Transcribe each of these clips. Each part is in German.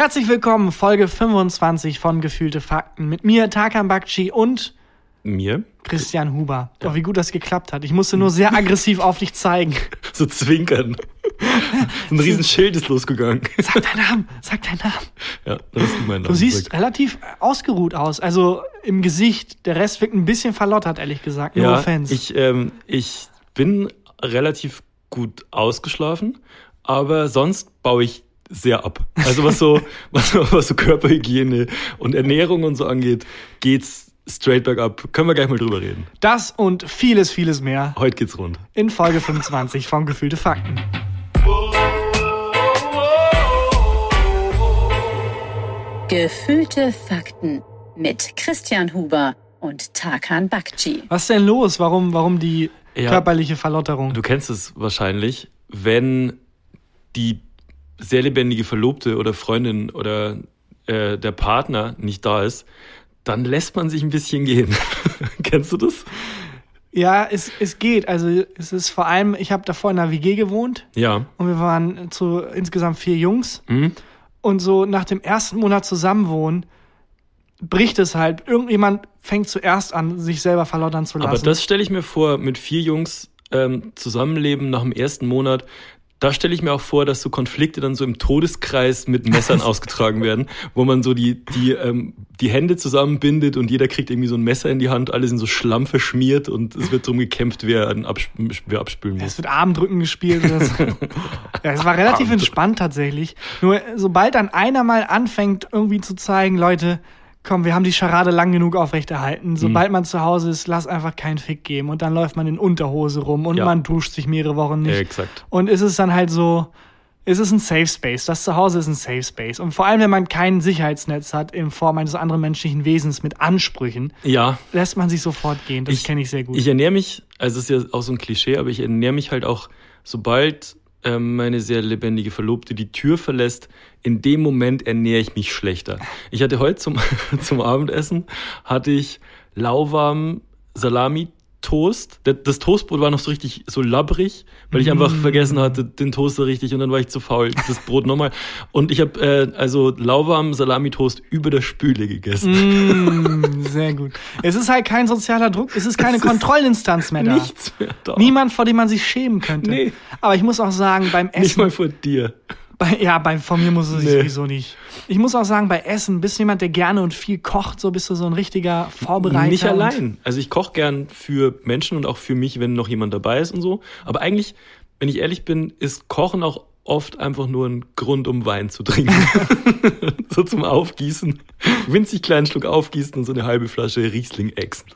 Herzlich willkommen, Folge 25 von Gefühlte Fakten. Mit mir, Tarkan Bakci und Mir? Christian Huber. Oh, wie gut das geklappt hat. Ich musste nur sehr aggressiv auf dich zeigen. So zwinkern. Ein riesen Schild ist losgegangen. Sag deinen Namen, sag deinen Namen. Ja, das ist mein Name. Du siehst relativ ausgeruht aus. Also im Gesicht. Der Rest wirkt ein bisschen verlottert, ehrlich gesagt. No ja, offense. ich, ähm, ich bin relativ gut ausgeschlafen, aber sonst baue ich sehr ab. Also was so, was, was so Körperhygiene und Ernährung und so angeht, geht's straight bergab. Können wir gleich mal drüber reden. das und vieles, vieles mehr Heute geht's rund. in Folge 25 von Gefühlte Fakten. Gefühlte Fakten mit Christian Huber und Tarkan Bakci. Was ist denn los? Warum, warum die Ja. körperliche Verlotterung? Du kennst es wahrscheinlich, wenn die sehr lebendige Verlobte oder Freundin oder äh, der Partner nicht da ist, dann lässt man sich ein bisschen gehen. Kennst du das? Ja, es, es geht. Also es ist vor allem, ich habe davor in einer WG gewohnt Ja. und wir waren zu insgesamt vier Jungs. Mhm. Und so nach dem ersten Monat Zusammenwohnen bricht es halt. Irgendjemand fängt zuerst an, sich selber verlottern zu lassen. Aber das stelle ich mir vor, mit vier Jungs ähm, zusammenleben nach dem ersten Monat. Da stelle ich mir auch vor, dass so Konflikte dann so im Todeskreis mit Messern ausgetragen werden, wo man so die, die, ähm, die Hände zusammenbindet und jeder kriegt irgendwie so ein Messer in die Hand, alle sind so Schlamm verschmiert und es wird drum gekämpft, wer, einen wer abspülen es muss. wird Armdrücken gespielt. Oder so. ja, es war relativ entspannt tatsächlich. Nur sobald dann einer mal anfängt, irgendwie zu zeigen, Leute, komm, wir haben die Scharade lang genug aufrechterhalten. Sobald man zu Hause ist, lass einfach keinen Fick geben. Und dann läuft man in Unterhose rum und Ja. man duscht sich mehrere Wochen nicht. Ja, exakt. Und es ist dann halt so, es ist ein Safe Space. Das Zuhause ist ein Safe Space. Und vor allem, wenn man kein Sicherheitsnetz hat in Form eines anderen menschlichen Wesens mit Ansprüchen, Ja, lässt man sich sofort gehen. Das kenne ich sehr gut. Ich ernähre mich, also es ist ja auch so ein Klischee, aber ich ernähre mich halt auch, sobald meine sehr lebendige Verlobte die Tür verlässt, in dem Moment ernähre ich mich schlechter. Ich hatte heute zum, zum Abendessen, hatte ich lauwarm Salami. Toast. Das- Toastbrot war noch so richtig so labbrig, weil ich einfach vergessen hatte, den Toaster richtig und dann war ich zu faul, das Brot nochmal. Und ich habe äh, also lauwarm Salami-Toast über der Spüle gegessen. Mm, sehr gut. Es ist halt kein sozialer Druck, es ist keine Es Kontrollinstanz mehr da. Nichts mehr da. Niemand, vor dem man sich schämen könnte. Nee. Aber ich muss auch sagen, beim Nicht Essen. mal vor dir. Bei, ja, bei, von mir muss es sich Nee. sowieso nicht. Ich muss auch sagen, bei Essen bist du jemand, der gerne und viel kocht, so bist du so ein richtiger Vorbereiter. Nicht allein. Also ich koche gern für Menschen und auch für mich, wenn noch jemand dabei ist und so. Aber eigentlich, wenn ich ehrlich bin, ist Kochen auch oft einfach nur ein Grund, um Wein zu trinken. so zum Aufgießen. Winzig kleinen Schluck aufgießen und so eine halbe Flasche Riesling exen.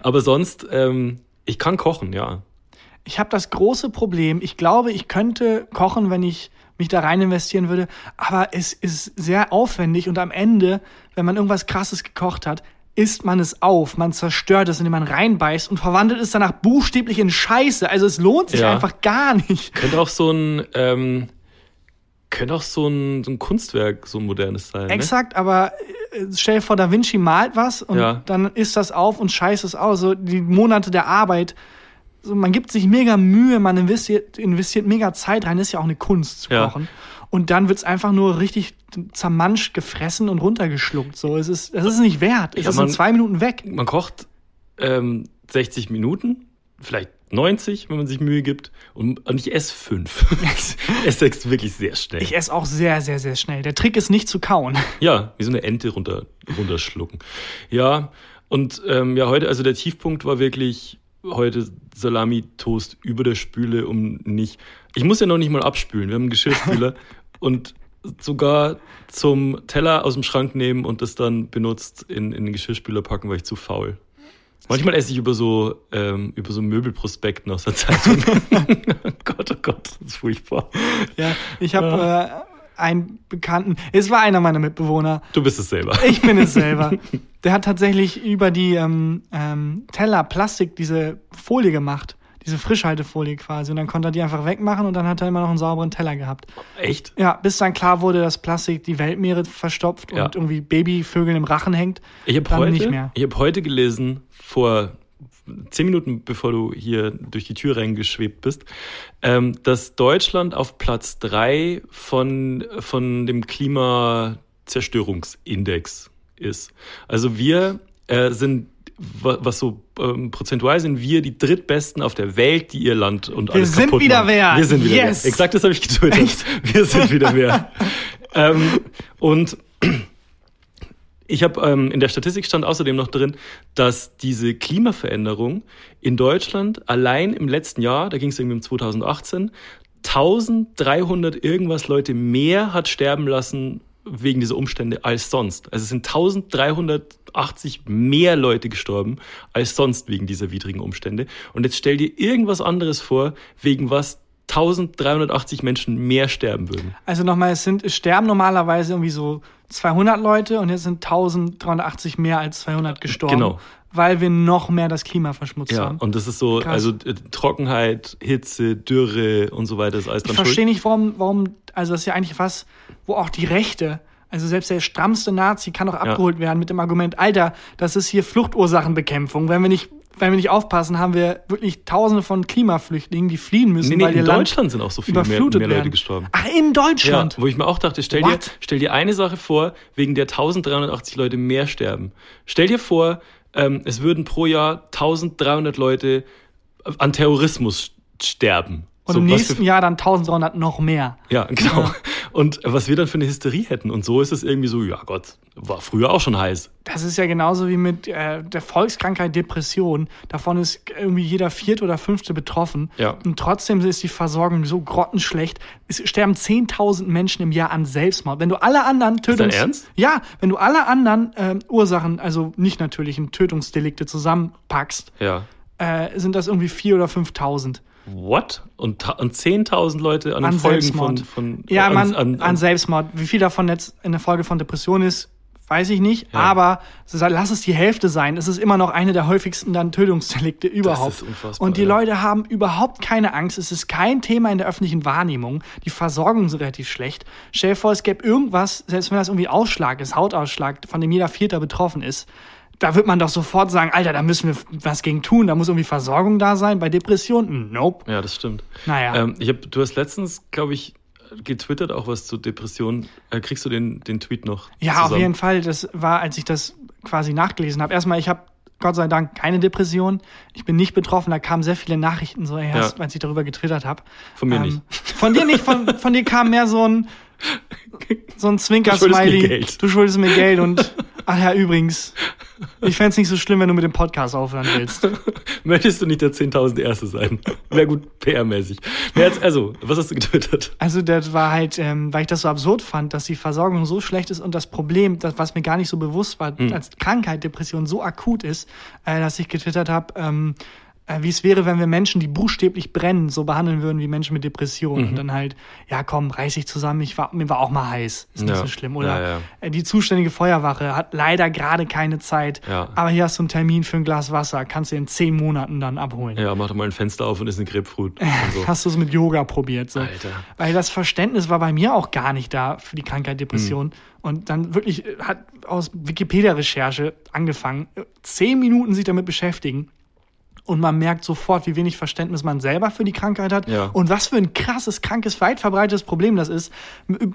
Aber sonst, ähm, ich kann kochen, ja. Ich habe das große Problem, ich glaube, ich könnte kochen, wenn ich mich da rein investieren würde, aber es ist sehr aufwendig und am Ende, wenn man irgendwas krasses gekocht hat, isst man es auf, man zerstört es, indem man reinbeißt und verwandelt es danach buchstäblich in Scheiße. Also es lohnt sich Ja. einfach gar nicht. Könnte auch so ein, ähm, könnte auch so ein, so ein Kunstwerk, so ein modernes sein. Ne? Exakt, aber äh, stell dir vor, Da Vinci malt was und Ja. dann isst das auf und scheißt es aus. So die Monate der Arbeit. So, man gibt sich mega Mühe, man investiert, investiert mega Zeit rein, ist ja auch eine Kunst zu Ja. kochen. Und dann wird's einfach nur richtig zermanscht, gefressen und runtergeschluckt. So, es ist, es ist nicht wert. Es Ja, ist man- in zwei Minuten weg. Man kocht ähm, 60 Minuten, vielleicht 90, wenn man sich Mühe gibt. Und, und ich esse fünf. es wächst wirklich sehr schnell. Ich esse auch sehr, sehr, sehr schnell. Der Trick ist nicht zu kauen. ja, wie so eine Ente runter, runterschlucken. Ja, und ähm, ja, heute, also der Tiefpunkt war wirklich heute Salami-Toast über der Spüle, um nicht. Ich muss ja noch nicht mal abspülen. Wir haben einen Geschirrspüler und sogar zum Teller aus dem Schrank nehmen und das dann benutzt in, in den Geschirrspüler packen, war ich zu faul. Manchmal esse ich über so, ähm, über so Möbelprospekten aus der Zeitung. oh Gott, oh Gott, das ist furchtbar. Ja, ich habe äh, einen Bekannten, es war einer meiner Mitbewohner, Du bist es selber. Ich bin es selber. Der hat tatsächlich über die ähm, ähm, Teller Plastik diese Folie gemacht. Diese Frischhaltefolie quasi. Und dann konnte er die einfach wegmachen und dann hat er immer noch einen sauberen Teller gehabt. Echt? Ja, bis dann klar wurde, dass Plastik die Weltmeere verstopft Ja. und irgendwie Babyvögeln im Rachen hängt. Ich habe heute, nicht mehr. ich hab heute gelesen, vor zehn Minuten bevor du hier durch die Tür reingeschwebt bist, ähm, dass Deutschland auf Platz drei von, von dem Klimazerstörungsindex ist. Also wir äh, sind was so ähm, prozentual sind wir die drittbesten auf der Welt, die ihr Land und alles Wir sind wieder wer. Wir sind wieder yes. wer. Exakt das habe ich getwittert. Wir sind wieder wer. ähm, und ich habe ähm, in der Statistik stand außerdem noch drin, dass diese Klimaveränderung in Deutschland allein im letzten Jahr, da ging es irgendwie um 2018, 1300 irgendwas Leute mehr hat sterben lassen wegen dieser Umstände als sonst. Also es sind 1380 mehr Leute gestorben als sonst wegen dieser widrigen Umstände. Und jetzt stell dir irgendwas anderes vor, wegen was 1380 Menschen mehr sterben würden. Also nochmal, es sind, es sterben normalerweise irgendwie so 200 Leute und jetzt sind 1380 mehr als 200 gestorben. Genau. Weil wir noch mehr das Klima verschmutzt Ja, haben. und das ist so, Krass. also äh, Trockenheit, Hitze, Dürre und so weiter ist alles Ich dran verstehe nicht, warum, warum, also das ist ja eigentlich was, wo auch die Rechte, also selbst der strammste Nazi kann auch abgeholt werden mit dem Argument, Alter, das ist hier Fluchtursachenbekämpfung. Wenn wir nicht, wenn wir nicht aufpassen, haben wir wirklich tausende von Klimaflüchtlingen, die fliehen müssen, Nee, nee, weil ihr in Land Deutschland sind auch so viele mehr, überflutet mehr Leute werden. gestorben. Ach, in Deutschland? Ja, wo ich mir auch dachte, stell dir, stell dir eine Sache vor, wegen der 1380 Leute mehr sterben. Stell dir vor, ähm, es würden pro Jahr 1300 Leute an Terrorismus sterben. Und So, im nächsten für- Jahr dann 1300 noch mehr. Ja, genau. Und was wir dann für eine Hysterie hätten. Und so ist es irgendwie so, ja Gott, war früher auch schon heiß. Das ist ja genauso wie mit äh, der Volkskrankheit Depression. Davon ist irgendwie jeder vierte oder fünfte betroffen. Ja. Und trotzdem ist die Versorgung so grottenschlecht. Es sterben 10.000 Menschen im Jahr an Selbstmord. Wenn du alle anderen Tötungs... Ernst? Ja, wenn du alle anderen ähm, Ursachen, also nicht natürlichen Tötungsdelikte zusammenpackst, Ja. äh, sind das irgendwie 4.000 oder 5.000. What? Und, und 10.000 Leute an An Folgen Selbstmord. von, von Ja, an, man, an, an, Selbstmord. Wie viel davon jetzt in der Folge von Depression ist, weiß ich nicht. Aber so, lass es die Hälfte sein. Es ist immer noch eine der häufigsten dann Tötungsdelikte überhaupt. ist unfassbar, Und die ja. Leute haben überhaupt keine Angst. Es ist kein Thema in der öffentlichen Wahrnehmung. Die Versorgung ist relativ schlecht. Stell dir vor, es gäbe irgendwas, selbst wenn das irgendwie Ausschlag ist, Hautausschlag, von dem jeder Vierter betroffen ist. Da wird man doch sofort sagen, Alter, da müssen wir was gegen tun. Da muss irgendwie Versorgung da sein. Bei Depressionen, nope. Ja, das stimmt. Naja. Ähm, ich hab, du hast letztens, glaube ich, getwittert auch was zu Depressionen. Äh, kriegst du den, den Tweet noch? Ja, zusammen? auf jeden Fall. Das war, als ich das quasi nachgelesen habe. Erstmal, ich habe Gott sei Dank keine Depression. Ich bin nicht betroffen. Da kamen sehr viele Nachrichten so erst, Ja. als ich darüber getwittert habe. Von mir nicht. Von dir nicht. Von, von dir kam mehr so ein so ein Du Zwinker-Smiley. Geld. Du schuldest mir Geld und ach ja, übrigens. Ich fänd's nicht so schlimm, wenn du mit dem Podcast aufhören willst. Möchtest du nicht der 10.000 Erste sein? Wäre gut PR-mäßig. Also, was hast du getwittert? Also das war halt, ähm, weil ich das so absurd fand, dass die Versorgung so schlecht ist und das Problem, das, was mir gar nicht so bewusst war, Hm. als Krankheit, Depression so akut ist, äh, dass ich getwittert habe, ähm, äh, wie es wäre, wenn wir Menschen, die buchstäblich brennen, so behandeln würden wie Menschen mit Depressionen. Mhm. Und dann halt, ja komm, reiß dich zusammen, ich war, mir war auch mal heiß, ist nicht Ja. so schlimm. Oder Ja, ja. Äh, die zuständige Feuerwache hat leider gerade keine Zeit, aber hier hast du einen Termin für ein Glas Wasser, kannst du in zehn Monaten dann abholen. Ja, mach doch mal ein Fenster auf und ist eine Grapefruit. So. Hast du es mit Yoga probiert? So. Alter. Weil das Verständnis war bei mir auch gar nicht da für die Krankheit Depression. Mhm. Und dann wirklich äh, hat aus Wikipedia-Recherche angefangen, äh, zehn Minuten sich damit beschäftigen. Und man merkt sofort, wie wenig Verständnis man selber für die Krankheit hat Ja. und was für ein krasses, krankes, weit verbreitetes Problem das ist,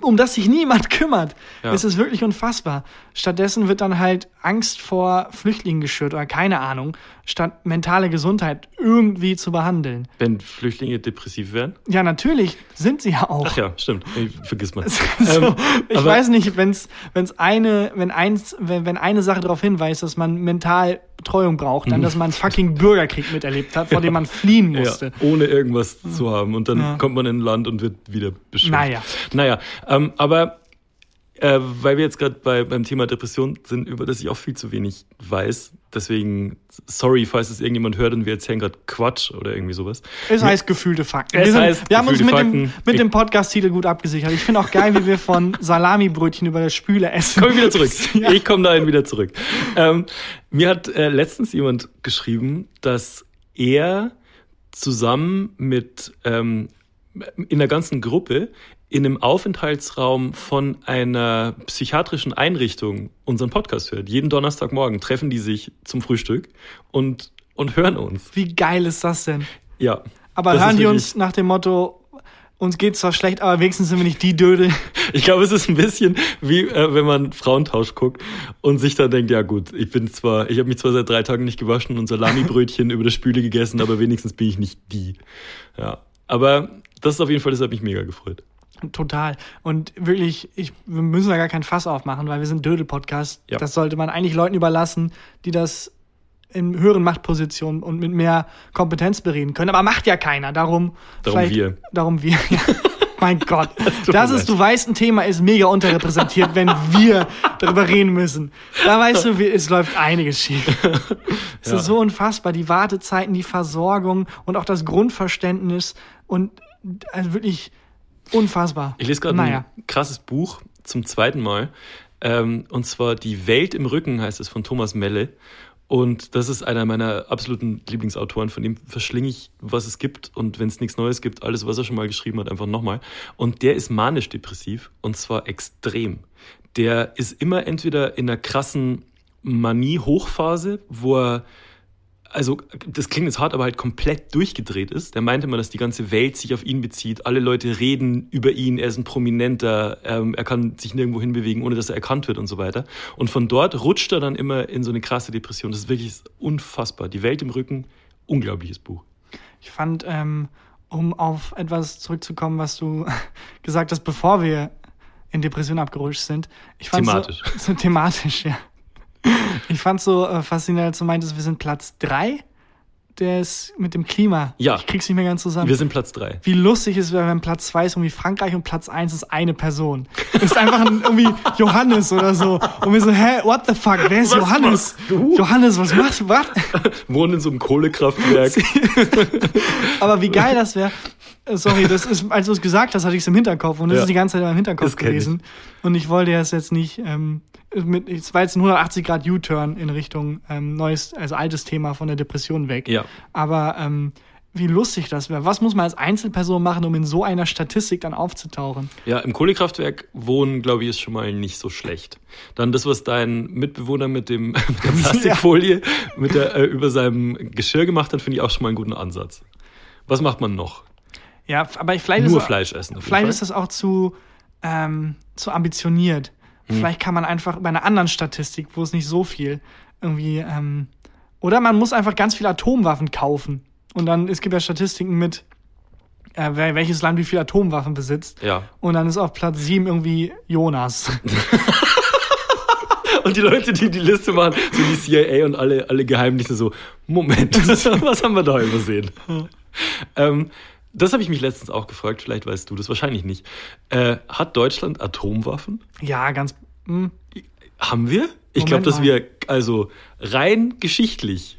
um das sich niemand kümmert. Ja. Es ist wirklich unfassbar. Stattdessen wird dann halt Angst vor Flüchtlingen geschürt oder keine Ahnung, statt mentale Gesundheit irgendwie zu behandeln. Wenn Flüchtlinge depressiv wären? Ja, natürlich sind sie ja auch. Ach ja, stimmt. Ich, vergiss mal. So, Ähm, ich weiß nicht, wenn's, wenn's eine, wenn eins, wenn, wenn eine Sache darauf hinweist, dass man mental Betreuung braucht, dann, dass man einen fucking Bürgerkrieg miterlebt hat, vor dem man fliehen musste. Ja, ohne irgendwas zu haben. Und dann Ja. kommt man in ein Land und wird wieder beschimpft. Naja. Naja, ähm, aber äh, weil wir jetzt gerade bei, beim Thema Depression sind, über das ich auch viel zu wenig weiß. Deswegen, sorry, falls es irgendjemand hört und wir erzählen gerade Quatsch oder irgendwie sowas. Es heißt gefühlte Fakten. Es wir, sind, heißt wir haben uns mit dem, Fakten. mit Ich- dem Podcast-Titel gut abgesichert. Ich finde auch geil, wie wir von Salamibrötchen über der Spüle essen. Komm ich wieder zurück. Ja. Ich komme dahin wieder zurück. Ähm, mir hat äh, letztens jemand geschrieben, dass er zusammen mit ähm, in der ganzen Gruppe in einem Aufenthaltsraum von einer psychiatrischen Einrichtung unseren Podcast hört. Jeden Donnerstagmorgen treffen die sich zum Frühstück und und hören uns. Wie geil ist das denn? Ja. Aber hören die uns nach dem Motto, uns geht's zwar schlecht, aber wenigstens sind wir nicht die Dödel. Ich glaube, es ist ein bisschen wie äh, wenn man Frauentausch guckt und sich dann denkt, ja gut, ich bin zwar, ich habe mich zwar seit drei Tagen nicht gewaschen und Salamibrötchen über der Spüle gegessen, aber wenigstens bin ich nicht die. Ja. Aber das ist auf jeden Fall, das hat mich mega gefreut. Total. Und wirklich, ich, wir müssen da gar kein Fass aufmachen, weil wir sind Dödel-Podcast. Ja. Das sollte man eigentlich Leuten überlassen, die das in höheren Machtpositionen und mit mehr Kompetenz bereden können. Aber macht ja keiner. Darum, Darum wir. Darum wir. Ja. mein Gott. Das mir ist, du weißt, ein Thema ist mega unterrepräsentiert, wenn wir darüber reden müssen. Da weißt du, wie, es läuft einiges schief. Es Ja. ist so unfassbar. Die Wartezeiten, die Versorgung und auch das Grundverständnis und also wirklich unfassbar. Ich lese gerade naja. ein krasses Buch zum zweiten Mal. Ähm, und zwar Die Welt im Rücken heißt es von Thomas Melle. Und das ist einer meiner absoluten Lieblingsautoren. Von dem verschlinge ich, was es gibt. Und wenn es nichts Neues gibt, alles, was er schon mal geschrieben hat, einfach nochmal. Und der ist manisch-depressiv. Und zwar extrem. Der ist immer entweder in einer krassen Manie-Hochphase, wo er also das klingt jetzt hart, aber halt komplett durchgedreht ist. Der meinte immer, dass die ganze Welt sich auf ihn bezieht. Alle Leute reden über ihn. Er ist ein Prominenter. Ähm, er kann sich nirgendwo hinbewegen, ohne dass er erkannt wird und so weiter. Und von dort rutscht er dann immer in so eine krasse Depression. Das ist wirklich unfassbar. Die Welt im Rücken, unglaubliches Buch. Ich fand, ähm, um auf etwas zurückzukommen, was du gesagt hast, bevor wir in Depression abgerutscht sind. Ich fand Thematisch. So, so thematisch, ja. Ich fand so äh, faszinierend, als du meintest, wir sind Platz drei des mit dem Klima. Ja. Ich krieg's nicht mehr ganz zusammen. Wir sind Platz drei. Wie lustig es wäre, wenn Platz zwei ist irgendwie Frankreich und Platz eins ist eine Person. Das ist einfach ein, irgendwie Johannes oder so. Und wir so, hä, what the fuck, wer ist Was Johannes? Johannes, was machst du? Was? Wohnen in so einem Kohlekraftwerk. Aber wie geil das wäre. Äh, Sorry, das ist, als du es gesagt hast, hatte ich es im Hinterkopf und das Ja. ist die ganze Zeit in meinem Hinterkopf Das kenn ich. gewesen. Und ich wollte es jetzt nicht, ähm, mit, es war jetzt ein 180 Grad U-Turn in Richtung ähm, neues, also altes Thema von der Depression weg. Ja. Aber ähm, wie lustig das wäre. Was muss man als Einzelperson machen, um in so einer Statistik dann aufzutauchen? Ja, im Kohlekraftwerk wohnen, glaube ich, ist schon mal nicht so schlecht. Dann das, was dein Mitbewohner mit, dem, mit der Plastikfolie mit der, äh, über seinem Geschirr gemacht hat, finde ich auch schon mal einen guten Ansatz. Was macht man noch? Ja, aber vielleicht Nur ist, Fleisch essen. vielleicht ist das auch zu, ähm, zu ambitioniert. Hm. Vielleicht kann man einfach bei einer anderen Statistik, wo es nicht so viel irgendwie, ähm, oder man muss einfach ganz viele Atomwaffen kaufen. Und dann, es gibt ja Statistiken mit, äh, welches Land wie viele Atomwaffen besitzt. Ja. Und dann ist auf Platz 7 irgendwie Jonas. Und die Leute, die die Liste machen, so die CIA und alle, alle Geheimnisse so, Moment, was haben wir da übersehen? ähm, das habe ich mich letztens auch gefragt, vielleicht weißt du das wahrscheinlich nicht. Äh, hat Deutschland Atomwaffen? ja, ganz, hm, Haben wir? Ich glaube, dass wir, also rein geschichtlich,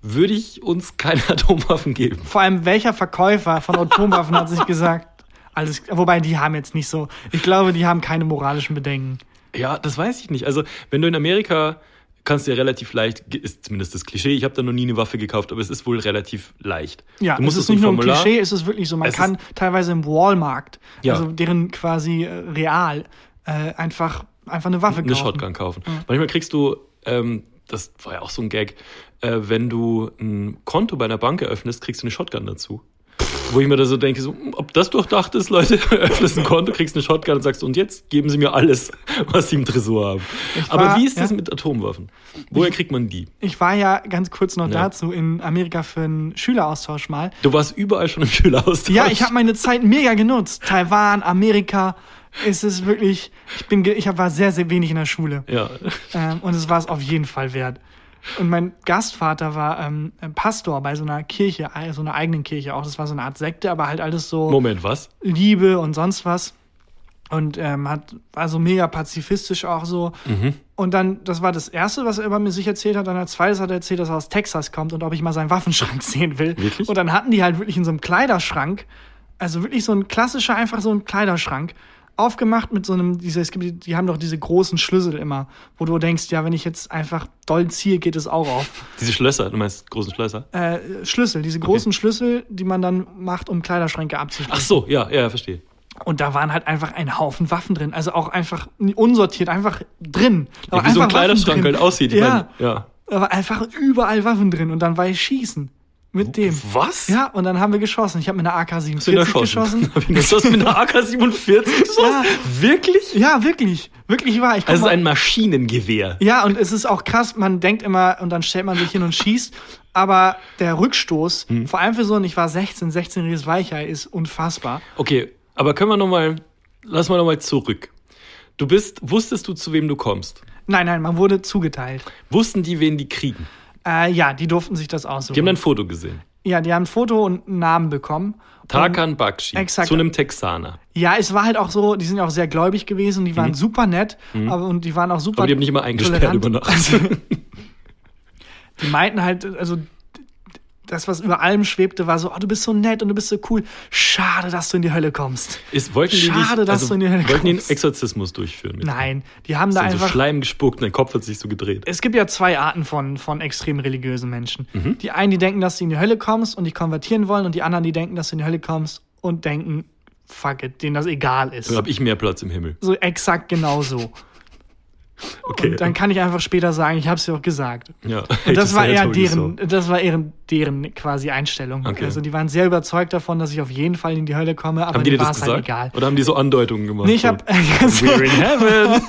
würde ich uns keine Atomwaffen geben. vor allem welcher Verkäufer von Atomwaffen hat sich gesagt, alles, wobei die haben jetzt nicht so, ich glaube, die haben keine moralischen Bedenken. Ja, das weiß ich nicht. Also, wenn du in Amerika kannst ja relativ leicht, ist zumindest das Klischee, ich habe da noch nie eine Waffe gekauft, aber es ist wohl relativ leicht. Ja, du musst es ist nicht nur ein Klischee, es ist wirklich so. Man kann teilweise im Walmart, Ja. also deren quasi äh, real, äh, einfach, einfach eine Waffe eine kaufen. Shotgun kaufen. Manchmal kriegst du, ähm, das war ja auch so ein Gag, äh, wenn du ein Konto bei einer Bank eröffnest, kriegst du eine Shotgun dazu. Wo ich mir da so denke, so, ob das durchdacht ist, Leute, öffnest ein Konto, kriegst eine Shotgun und sagst, und jetzt geben sie mir alles, was sie im Tresor haben. Ich Aber war- wie ist das ja. mit Atomwaffen? Woher kriegt man die? Ich war ja ganz kurz noch Ja. dazu in Amerika für einen Schüleraustausch mal. Du warst überall schon im Schüleraustausch. Ja, ich habe meine Zeit mega genutzt. Taiwan, Amerika, es ist wirklich, ich bin, ich war sehr, sehr wenig in der Schule. Ja. Ähm, und es war es auf jeden Fall wert. Und mein Gastvater war ähm, Pastor bei so einer Kirche, äh, so einer eigenen Kirche auch. Das war so eine Art Sekte, aber halt alles so. Moment, was? Liebe und sonst was. Und ähm, hat, war so mega pazifistisch auch so. Mhm. Und dann, das war das Erste, was er über mir sich erzählt hat. Dann als zweites hat er erzählt, dass er aus Texas kommt und ob ich mal seinen Waffenschrank sehen will. Wirklich? Und dann hatten die halt wirklich in so einem Kleiderschrank, also wirklich so ein klassischer, einfach so ein Kleiderschrank, aufgemacht mit so einem, diese, es gibt, die- die haben doch diese großen Schlüssel immer, wo du denkst, ja, wenn ich jetzt einfach doll ziehe, geht es auch auf. Diese Schlösser, du meinst großen Schlösser? Äh, Schlüssel, diese großen Schlüssel, die man dann macht, um Kleiderschränke abzuschließen. Ach so, ja, ja, verstehe. Und da waren halt einfach ein Haufen Waffen drin. Also auch einfach unsortiert, einfach drin. Ja, wie so ein Kleiderschrank halt aussieht. Ich Ja. ja. Da war einfach überall Waffen drin und dann war ich schießen. Mit dem. Was? Ja, und dann haben wir geschossen. Ich habe mit einer Hast du ihn AK-47 erschossen? geschossen. Du hast mit einer AK-47 geschossen? Ja. Wirklich? Ja, wirklich. Wirklich wahr. Ich Also mal- ein Maschinengewehr. Ja, und es ist auch krass, man denkt immer, und dann stellt man sich hin und schießt, aber der Rückstoß, Hm. vor allem für so ein, ich war 16, 16-jähriges Weichei, ist unfassbar. Okay, aber können wir noch mal, lass mal noch mal zurück. Du bist, wusstest du, zu wem du kommst? Nein, nein, man wurde zugeteilt. Wussten die, wen die kriegen? Äh, ja, die durften sich das aussuchen. Die haben ein Foto gesehen. ja, die haben ein Foto und einen Namen bekommen. Tarkan Bakshi exakt. zu einem Texaner. Ja, es war halt auch so, die sind ja auch sehr gläubig gewesen, die waren super nett, aber und die waren auch super Mhm. Aber die haben nicht immer eingesperrt tolerant. über Nacht. Die meinten halt, also das, was über allem schwebte, war so, oh, du bist so nett und du bist so cool. Schade, dass du in die Hölle kommst. Ist, wollten die Schade, dich, dass also, du in die Hölle wollten die einen kommst. Exorzismus durchführen? Mit Nein, die haben da Sind so einfach. Schleim gespuckt und dein Kopf hat sich so gedreht. es gibt ja zwei Arten von, von extrem religiösen Menschen. Mhm. Die einen, die denken, dass du in die Hölle kommst und dich konvertieren wollen, und die anderen, die denken, dass du in die Hölle kommst und denken, fuck it, denen das egal ist. Dann habe ich mehr Platz im Himmel. So exakt genauso. Okay. Und dann kann ich einfach später sagen, ich habe es dir auch gesagt. ja. Und das war eher deren, das war eher deren quasi Einstellung. Okay. Also die waren sehr überzeugt davon, dass ich auf jeden Fall in die Hölle komme, aber Haben die dir war das es halt egal. Oder haben die so Andeutungen gemacht? Nee, ich so, hab We're in heaven.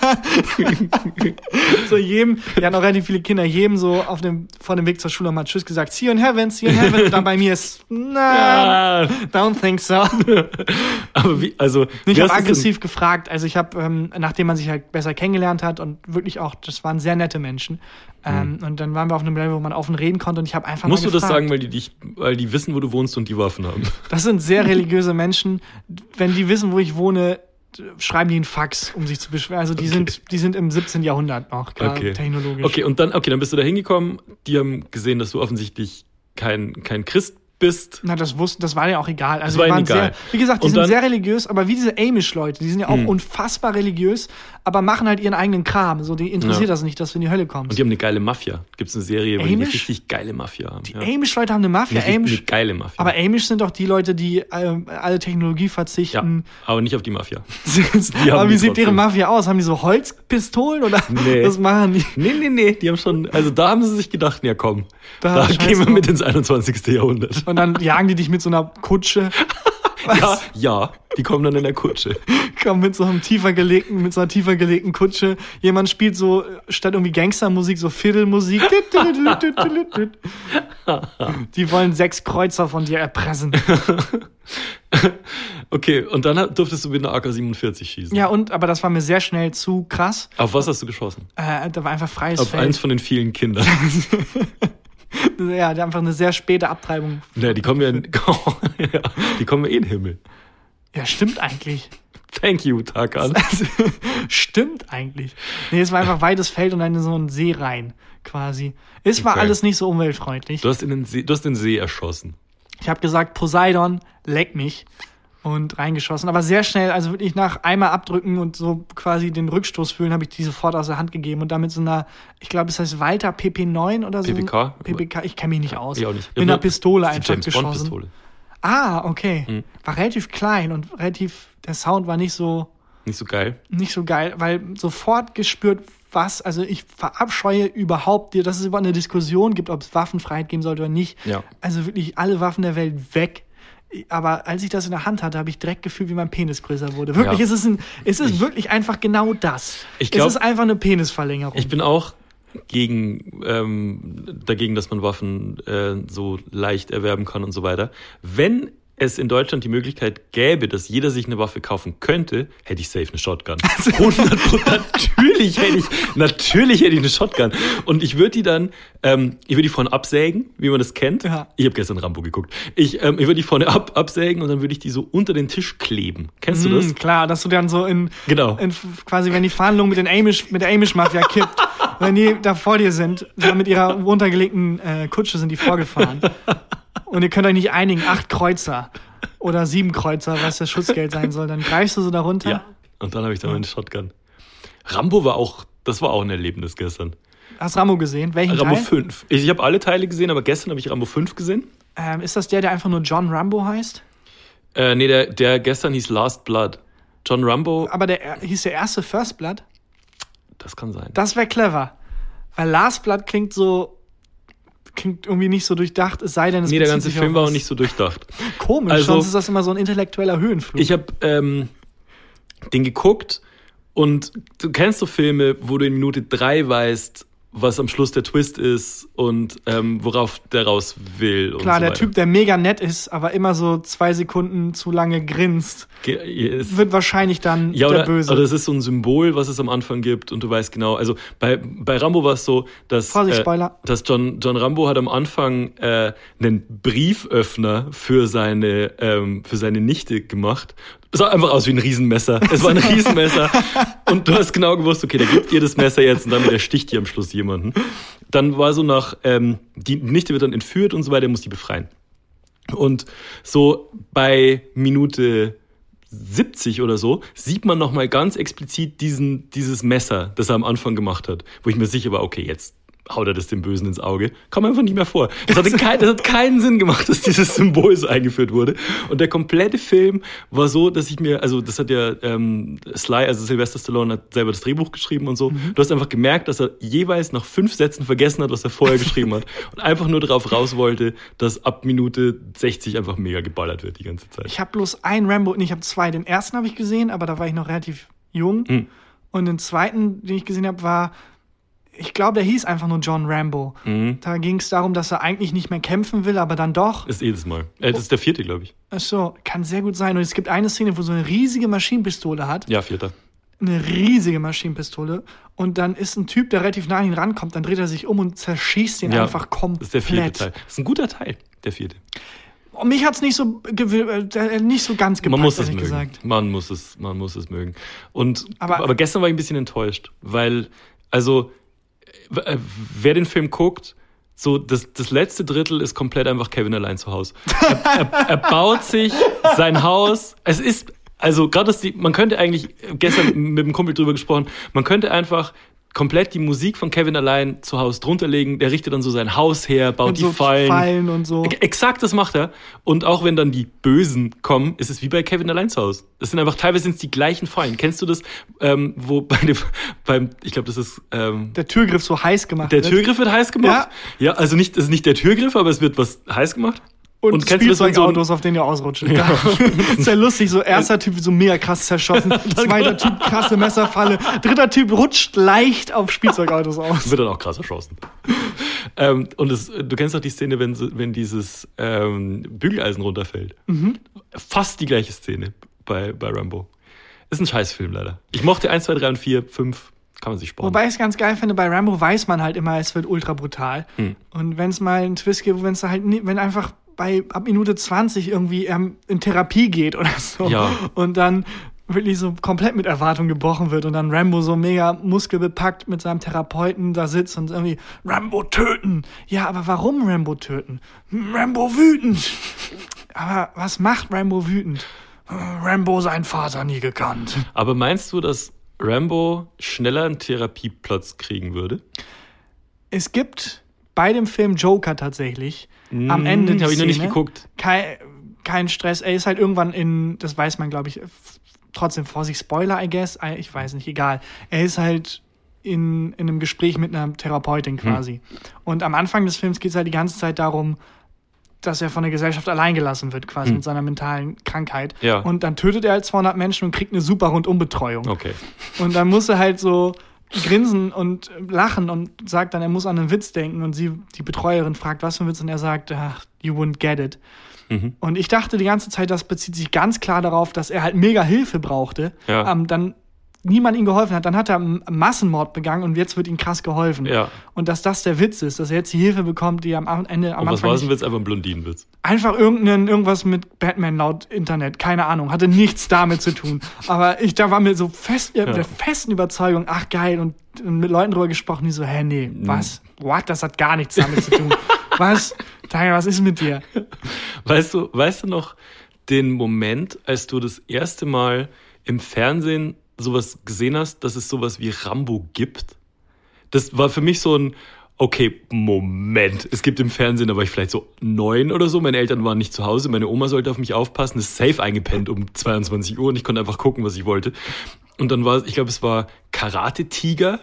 so jedem, die hatten auch relativ viele Kinder, jedem so auf dem, vor dem Weg zur Schule mal Tschüss gesagt, see you in heaven, see you in heaven. Und dann bei mir ist, na, don't think so. aber wie, also, Ich habe aggressiv gefragt. Also ich habe, ähm, nachdem man sich halt besser kennengelernt hat und wirklich auch, das waren sehr nette Menschen. Ähm, Und dann waren wir auf einem Level, wo man offen reden konnte und ich habe einfach musst mal du das gefragt. sagen, weil die dich, weil die wissen, wo du wohnst und die Waffen haben? Das sind sehr religiöse Menschen. Wenn die wissen, wo ich wohne, schreiben die einen Fax, um sich zu beschweren. Also die sind, die sind im 17. Jahrhundert noch, klar, Okay. technologisch. Okay, und dann, okay, dann bist du da hingekommen. Die haben gesehen, dass du offensichtlich kein, kein Christ bist. Na, das wussten, das war ja auch egal. Also war die ihnen waren egal. sehr, wie gesagt, die Und sind dann- sehr religiös, aber wie diese Amish-Leute, die sind ja auch Hm. unfassbar religiös, aber machen halt ihren eigenen Kram. So, die interessiert Ja. das nicht, dass du in die Hölle kommst. Und die haben eine geile Mafia. Gibt es eine Serie, wo die eine Amish? richtig geile Mafia haben. Die ja. Amish-Leute haben eine Mafia. eine, Amish, eine geile Mafia. aber Amish sind doch die Leute, die ähm, alle Technologie ja, verzichten. aber nicht auf die Mafia. aber haben wie die sieht trotzdem. Mafia aus? Haben die so Holzpistolen oder Nee. was machen die? Nee, nee, nee, die haben schon, also da haben sie sich gedacht, ja komm, Da da, gehen wir mit ins 21. Jahrhundert. Und dann jagen die dich mit so einer Kutsche, Ja, ja, die kommen dann in der Kutsche. kommen mit so einem tiefer gelegten, mit so einer tiefer gelegten Kutsche. Jemand spielt so statt irgendwie Gangstermusik so Fiddlemusik. Die wollen sechs Kreuzer von dir erpressen. Okay, und dann durftest du mit einer AK-47 schießen. Ja, und, aber das war mir sehr schnell zu krass. Auf was hast du geschossen? Äh, da war einfach freies Auf Feld. eins von den vielen Kindern. Ja, einfach eine sehr späte Abtreibung. ja, die kommen ja, in, ja, die kommen eh in den Himmel. Ja, stimmt eigentlich. Thank you, Tarkan. Also, stimmt eigentlich. Nee, es war einfach weites Feld und dann in so einen See rein, quasi. Es war Okay. alles nicht so umweltfreundlich. Du hast, in den See, du hast den See erschossen. Ich habe gesagt, Poseidon, leck mich. Und reingeschossen. Aber sehr schnell, also wirklich nach einmal abdrücken und so quasi den Rückstoß fühlen, habe ich die sofort aus der Hand gegeben und damit so einer, ich glaube, es heißt Walter PP9 oder so. PPK? PPK, ich kenne mich nicht aus. Ich auch nicht. Mit einer Pistole einfach James geschossen. Bond Pistole. Ah, okay. Mhm. War relativ klein und relativ, der Sound war nicht so, Nicht so geil. nicht so geil, weil sofort gespürt, was, also ich verabscheue überhaupt, dir, dass es überhaupt eine Diskussion gibt, ob es Waffenfreiheit geben sollte oder nicht. Ja. Also wirklich alle Waffen der Welt weg. Aber als ich das in der Hand hatte, habe ich direkt gefühlt, wie mein Penis größer wurde. Wirklich, Ja. es ist, ein, es ist wirklich einfach genau das. Ich glaub- es ist einfach eine Penisverlängerung. Ich bin auch gegen, ähm, dagegen, dass man Waffen äh, so leicht erwerben kann und so weiter. Wenn es in Deutschland die Möglichkeit gäbe, dass jeder sich eine Waffe kaufen könnte, hätte ich safe eine Shotgun. 100 natürlich hätte ich, natürlich hätte ich eine Shotgun. Und ich würde die dann, ähm, ich würde die vorne absägen, wie man das kennt. Ja. Ich habe gestern Rambo geguckt. Ich, ähm, ich würde die vorne ab, absägen und dann würde ich die so unter den Tisch kleben. Kennst du das? Hm, klar, dass du dann so in, Genau. in quasi, wenn die Verhandlung mit, den Amish, mit der Amish-Mafia kippt, wenn die da vor dir sind, da mit ihrer runtergelegten äh, Kutsche sind die vorgefahren. Und ihr könnt euch nicht einigen, acht Kreuzer oder sieben Kreuzer, was das Schutzgeld sein soll. Dann greifst du so da runter. Ja. Und dann habe ich da meine Shotgun. Rambo war auch, das war auch ein Erlebnis gestern. Hast Rambo gesehen? Welchen Rambo Teil? 5. Ich, ich habe alle Teile gesehen, aber gestern habe ich Rambo 5 gesehen. Ähm, ist das der, der einfach nur John Rambo heißt? Äh, nee, der, der gestern hieß Last Blood. John Rambo, Aber der hieß der erste First Blood? das kann sein. Das wäre clever. Weil Last Blood klingt so, klingt irgendwie nicht so durchdacht, es sei denn, es Nee, der ganze Film war auch nicht so durchdacht. Komisch, Also- sonst ist das immer so ein intellektueller Höhenflug. Ich habe ähm, den geguckt und du kennst so Filme, wo du in Minute drei weißt, was am Schluss der Twist ist und ähm, worauf der raus will. Klar, so der. Typ, der mega nett ist, aber immer so zwei Sekunden zu lange grinst, Ge- ist- wird wahrscheinlich dann Ja, der oder, Böse. oder es ist so ein Symbol, was es am Anfang gibt und du weißt genau, also bei, bei Rambo war es so, dass, Vorsicht, äh, dass John, John Rambo hat am Anfang äh, einen Brieföffner für seine, ähm, für seine Nichte gemacht. Es sah einfach aus wie ein Riesenmesser. Es war ein Riesenmesser. und du hast genau gewusst, okay, der gibt ihr das Messer jetzt und dann ersticht die am Schluss jemanden. Dann war so nach, ähm, die Nichte wird dann entführt und so weiter, er muss die befreien. Und so bei Minute 70 oder so sieht man noch mal ganz explizit diesen, dieses Messer, das er am Anfang gemacht hat, wo ich mir sicher war, okay, jetzt haut er das dem Bösen ins Auge. Kam einfach nicht mehr vor. Das, hatte kein, das hat keinen Sinn gemacht, dass dieses Symbol so eingeführt wurde. Und der komplette Film war so, dass ich mir, also das hat ja ähm, Sly, also Sylvester Stallone hat selber das Drehbuch geschrieben und so. Du hast einfach gemerkt, dass er jeweils nach fünf Sätzen vergessen hat, was er vorher geschrieben hat. Und einfach nur darauf raus wollte, dass ab Minute 60 einfach mega geballert wird die ganze Zeit. Ich habe bloß einen Rambo, nee, ich habe zwei. Den ersten habe ich gesehen, aber da war ich noch relativ jung. Hm. Und den zweiten, den ich gesehen habe, war, ich glaube, der hieß einfach nur John Rambo. Mhm. Da ging es darum, dass er eigentlich nicht mehr kämpfen will, aber dann doch. Ist jedes Mal. Äh, das ist der vierte, glaube ich. Ach so, kann sehr gut sein. Und es gibt eine Szene, wo so eine riesige Maschinenpistole hat. Ja, vierter. Eine riesige Maschinenpistole. Und dann ist ein Typ, der relativ nah an ihn rankommt, dann dreht er sich um und zerschießt ihn Ja, einfach komplett. Das ist der vierte Teil. Das ist ein guter Teil, der vierte. Und mich hat's nicht so, gew- äh, nicht so ganz gepackt, Man muss es mögen. gesagt. Man muss es, man muss es mögen. Und Aber- aber, gestern war ich ein bisschen enttäuscht, weil also äh, wer den Film guckt, so das, das letzte Drittel ist komplett einfach Kevin allein zu Hause. Er, er, er baut sich sein Haus. Es ist also gerade die, man könnte eigentlich gestern mit dem Kumpel drüber gesprochen, man könnte einfach komplett die Musik von Kevin allein zu Hause drunter legen. Der richtet dann so sein Haus her, baut Und die so Fallen. Fallen und so. Ex- Exakt, das macht er. Und auch wenn dann die Bösen kommen, ist es wie bei Kevin allein zu Hause. Das sind einfach teilweise sind's die gleichen Fallen. Kennst du das, ähm, wo bei dem, beim, ich glaube, das ist ähm, Der Türgriff so heiß gemacht der wird. Türgriff wird heiß gemacht. Ja, also nicht, das ist nicht der Türgriff, aber es wird was heiß gemacht. Und, kennst du das, wenn so auf denen ihr ausrutscht. Ja. ist ja lustig, so erster Typ so mega krass zerschossen, zweiter Typ krasse Messerfalle, dritter Typ rutscht leicht auf Spielzeugautos aus. wird dann auch krass erschossen. ähm, und es, du kennst doch die Szene, wenn, wenn dieses ähm, Bügeleisen runterfällt. Mhm. Fast die gleiche Szene bei, bei Rambo. Ist ein Scheißfilm leider. Ich mochte 1, 2, 3 und 4, 5. Kann man sich sparen. Wobei ich es ganz geil finde, bei Rambo weiß man halt immer, es wird ultra brutal. Hm. Und wenn es mal einen Twist gibt, wenn es halt, nie- wenn einfach bei ab Minute 20 irgendwie ähm, in Therapie geht oder so Ja. und dann wirklich so komplett mit Erwartung gebrochen wird und dann Rambo so mega muskelbepackt mit seinem Therapeuten da sitzt und irgendwie Rambo töten. Ja, aber warum Rambo töten? Rambo wütend. Aber was macht Rambo wütend? Rambo seinen Vater nie gekannt. Aber meinst du, dass Rambo schneller einen Therapieplatz kriegen würde? Es gibt bei dem Film Joker tatsächlich am Ende die Habe ich noch nicht geguckt. Kein, kein Stress. Er ist halt irgendwann in, das weiß man, glaube ich, trotzdem Vorsicht, Spoiler, I guess. Ich weiß nicht, egal. Er ist halt in, in einem Gespräch mit einer Therapeutin Hm. quasi. Und am Anfang des Films geht es halt die ganze Zeit darum, dass er von der Gesellschaft allein gelassen wird, quasi mit seiner mentalen Krankheit. Hm. Ja. Und dann tötet er halt 200 Menschen und kriegt eine super Rundumbetreuung. Okay. Und dann muss er halt so grinsen und lachen und sagt dann, er muss an einen Witz denken. Und sie, die Betreuerin, fragt, was für ein Witz? Und er sagt, ach, you wouldn't get it. Mhm. Und ich dachte die ganze Zeit, das bezieht sich ganz klar darauf, dass er halt mega Hilfe brauchte. Ja. Ähm, dann niemand ihm geholfen hat. Dann hat er einen Massenmord begangen und jetzt wird ihm krass geholfen. Ja. Und dass das der Witz ist, dass er jetzt die Hilfe bekommt, die er am Ende am Und was Anfang war es nicht- ein Witz? Einfach ein Blondinenwitz. Einfach irgendein, irgendwas mit Batman laut Internet, keine Ahnung, hatte nichts damit zu tun. Aber ich, da war mir so fest, ja. der festen Überzeugung, ach geil, und, und mit Leuten drüber gesprochen, die so, hä, nee, was? What? Das hat gar nichts damit zu tun. was? Daher, was ist mit dir? Weißt du, weißt du noch den Moment, als du das erste Mal im Fernsehen sowas gesehen hast, dass es sowas wie Rambo gibt? Das war für mich so ein, okay, Moment. Es gibt im Fernsehen, da war ich vielleicht so neun oder so. Meine Eltern waren nicht zu Hause. Meine Oma sollte auf mich aufpassen. Ist safe eingepennt um 22 Uhr und ich konnte einfach gucken, was ich wollte. Und dann war, ich glaube, es war Karate Tiger.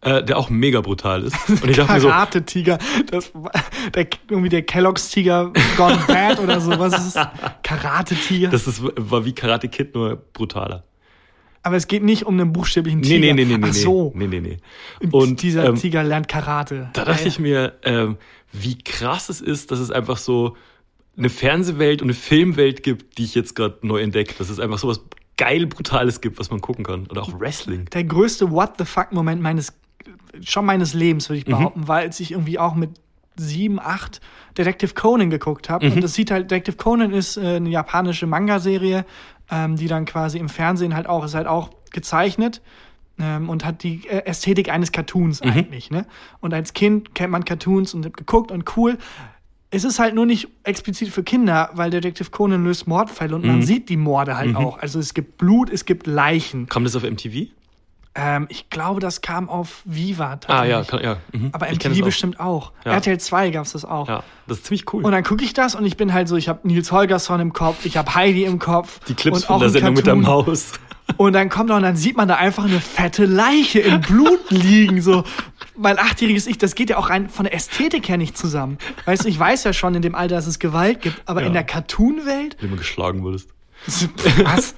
äh, der auch mega brutal ist. Und ich dachte mir so, Karate-Tiger. Das war- Der, irgendwie der Kellogg's-Tiger gone bad oder so. Was ist? Karate-Tiger. das ist, war wie Karate Kid, nur brutaler. Aber es geht nicht um einen buchstäblichen Tiger. nee, nee, nee, nee. Ach so. Nee, nee, nee. Und dieser ähm, Tiger lernt Karate. Da dachte ich mir, ähm, wie krass es ist, dass es einfach so eine Fernsehwelt und eine Filmwelt gibt, die ich jetzt gerade neu entdecke. Dass es einfach so was geil Brutales gibt, was man gucken kann. Oder auch Wrestling. der größte What the fuck Moment meines schon meines Lebens würde ich Mhm. behaupten, weil als ich irgendwie auch mit sieben, acht Detective Conan geguckt habe Mhm. und das sieht halt Detective Conan ist äh, eine japanische Manga-Serie, ähm, die dann quasi im Fernsehen halt auch ist halt auch gezeichnet ähm, und hat die äh, Ästhetik eines Cartoons Mhm. eigentlich. Ne? Und als Kind kennt man Cartoons und hat geguckt und cool. Es ist halt nur nicht explizit für Kinder, weil Detective Conan löst Mordfälle und Mhm. man sieht die Morde halt auch. Also es gibt Blut, es gibt Leichen. Kam das auf MTV? Ähm, ich glaube, das kam auf Viva Ah, tatsächlich. ja, kann, ja. Mhm. Aber MTV auch. bestimmt auch. Ja. RTL 2 gab es das auch. Ja, das ist ziemlich cool. Und dann gucke ich das und ich bin halt so, ich habe Nils Holgersson im Kopf, ich habe Heidi im Kopf. die Clips und von auch der Sendung mit der Cartoon. Maus. Und dann kommt er und dann sieht man da einfach eine fette Leiche im Blut liegen. So, mein achtjähriges Ich, das geht ja auch rein von der Ästhetik her nicht zusammen. Weißt du, ich weiß ja schon in dem Alter, dass es Gewalt gibt, aber Ja. in der Cartoon-Welt? Wenn du geschlagen wurdest. Was?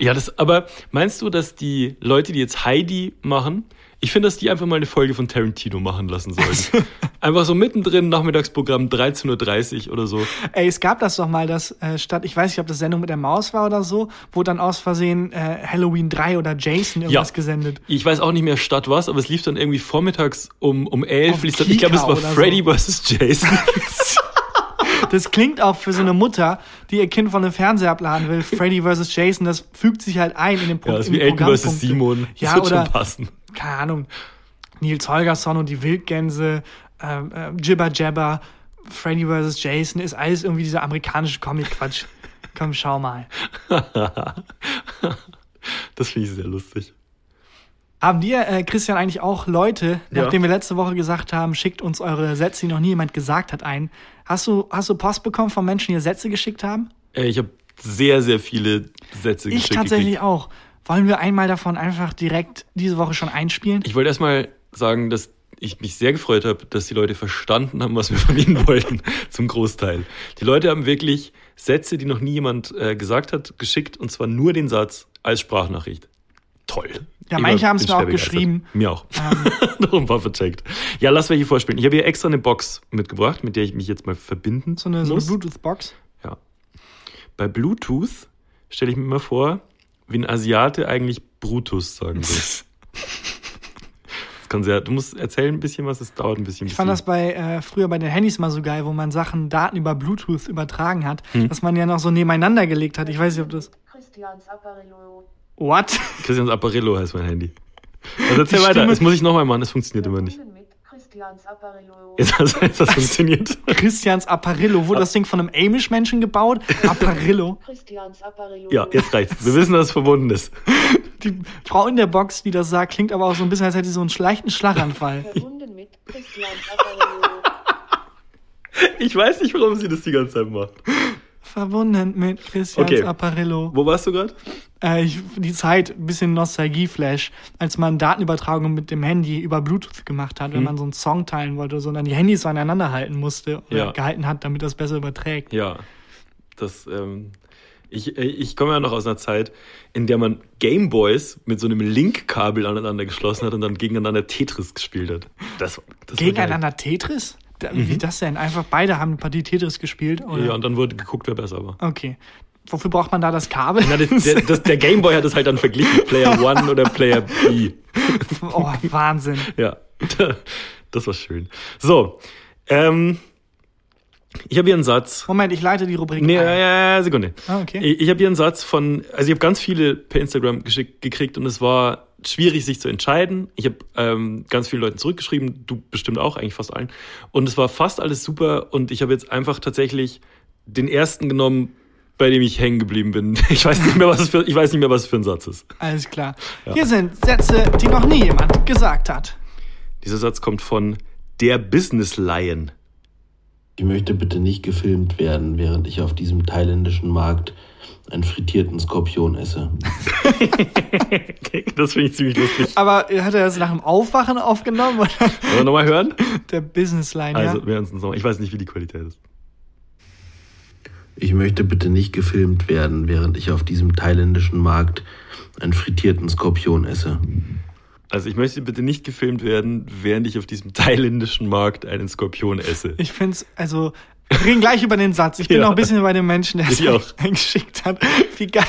Ja, das, aber meinst du, dass die Leute, die jetzt Heidi machen, ich finde, dass die einfach mal eine Folge von Tarantino machen lassen sollten. einfach so mittendrin, Nachmittagsprogramm 13.30 Uhr oder so. Ey, es gab das doch mal, dass äh, statt, ich weiß nicht, ob das Sendung mit der Maus war oder so, wo dann aus Versehen äh, Halloween 3 oder Jason irgendwas Ja. gesendet. Ich weiß auch nicht mehr statt was, aber es lief dann irgendwie vormittags um, um 11. Auf lief dann- Ich glaube, es war oder so. Freddy vs. Jason. Das klingt auch für so eine Mutter, die ihr Kind von einem Fernseher abladen will. Freddy vs. Jason, das fügt sich halt ein in den ja, Punkt. das ist wie Elton vs. Simon. Das Ja, wird oder, schon passen. keine Ahnung, Nils Holgersson und die Wildgänse, ähm, äh, Jibber Jabber, Freddy vs. Jason, ist alles irgendwie dieser amerikanische Comic-Quatsch. Komm, schau mal. Das finde ich sehr lustig. Haben dir, äh, Christian, eigentlich auch Leute, Ja. nachdem wir letzte Woche gesagt haben, schickt uns eure Sätze, die noch nie jemand gesagt hat, ein. Hast du, hast du Post bekommen von Menschen, die dir Sätze geschickt haben? Äh, Ich habe sehr, sehr viele Sätze Ich geschickt tatsächlich gekriegt. auch. Wollen wir einmal davon einfach direkt diese Woche schon einspielen? Ich wollte erstmal sagen, dass ich mich sehr gefreut habe, dass die Leute verstanden haben, was wir von ihnen wollten, zum Großteil. Die Leute haben wirklich Sätze, die noch nie jemand äh, gesagt hat, geschickt und zwar nur den Satz als Sprachnachricht. Toll. Ja, manche war- haben's bin mir auch geschrieben. Mir auch. Ähm, noch ein paar vercheckt. Ja, lass welche vorspielen. Ich habe hier extra eine Box mitgebracht, mit der ich mich jetzt mal verbinden so eine, so eine. Bluetooth-Box. Ja. Bei Bluetooth stelle ich mir immer vor, wie ein Asiate eigentlich Brutus sagen will. Das kann sehr, du musst erzählen ein bisschen was, es dauert ein bisschen. Ich fand das bei äh, früher bei den Handys mal so geil, wo man Sachen, Daten über Bluetooth übertragen hat, Hm. dass man ja noch so nebeneinander gelegt hat. Ich weiß nicht, ob das. Christians Apparillo. What? Christians Apparillo heißt mein Handy. Also erzähl Die weiter, Stimme- das muss ich nochmal machen, das funktioniert immer nicht. Verbunden mit Christians Apparillo. Jetzt hast jetzt das funktioniert. Christians Apparillo. Wurde das Ding von einem Amish-Menschen gebaut? Apparillo. Christians Apparillo. Ja, jetzt reicht's. Wir wissen, dass es verbunden ist. Die Frau in der Box, die das sagt, klingt aber auch so ein bisschen, als hätte sie so einen leichten Schlaganfall. Verbunden mit Christians Apparillo. Ich weiß nicht, warum sie das die ganze Zeit macht. Verbunden mit Christians Okay. Apparillo. Wo warst du gerade? Äh, ich, die Zeit, ein bisschen Nostalgie-Flash, als man Datenübertragung mit dem Handy über Bluetooth gemacht hat, wenn Mhm. man so einen Song teilen wollte, sondern die Handys so aneinander halten musste oder Ja. gehalten hat, damit das besser überträgt. Ja, das, ähm, ich, ich komme ja noch aus einer Zeit, in der man Gameboys mit so einem Link-Kabel aneinander geschlossen hat und dann gegeneinander Tetris gespielt hat. Das, das Gegeneinander Tetris? Da, Wie das denn? Einfach beide haben eine Partie Tetris gespielt? Oder? Ja, und dann wurde geguckt, wer besser war. Okay. Wofür braucht man da das Kabel? Na, das, der, das, der Gameboy hat es halt dann verglichen, Player One oder Player B. oh, Wahnsinn. Ja, das war schön. So, ähm, ich habe hier einen Satz. Moment, ich leite die Rubrik Nee, ein. ja, ja, ja, Sekunde. Ah, okay. Ich, ich habe hier einen Satz von, also ich habe ganz viele per Instagram geschickt, gekriegt und es war schwierig, sich zu entscheiden. Ich habe ähm, ganz vielen Leuten zurückgeschrieben, du bestimmt auch, eigentlich fast allen. Und es war fast alles super und ich habe jetzt einfach tatsächlich den ersten genommen, bei dem ich hängen geblieben bin. Ich weiß nicht mehr, was es für, ich weiß nicht mehr, was es für ein Satz ist. Alles klar. Hier sind Sätze, die noch nie jemand gesagt hat. Dieser Satz kommt von der Business Lion. Ich möchte bitte nicht gefilmt werden, während ich auf diesem thailändischen Markt einen frittierten Skorpion esse. das finde ich ziemlich lustig. Aber hat er das nach dem Aufwachen aufgenommen? Oder Wollen wir nochmal hören? der Businessline, Also, ja? wir hören uns noch. Ich weiß nicht, wie die Qualität ist. Ich möchte bitte nicht gefilmt werden, während ich auf diesem thailändischen Markt einen frittierten Skorpion esse. Also, ich möchte bitte nicht gefilmt werden, während ich auf diesem thailändischen Markt einen Skorpion esse. Ich finde es, also, wir reden gleich über den Satz. Ich bin Ja. noch ein bisschen bei dem Menschen, der es auch. eingeschickt hat. Wie geil,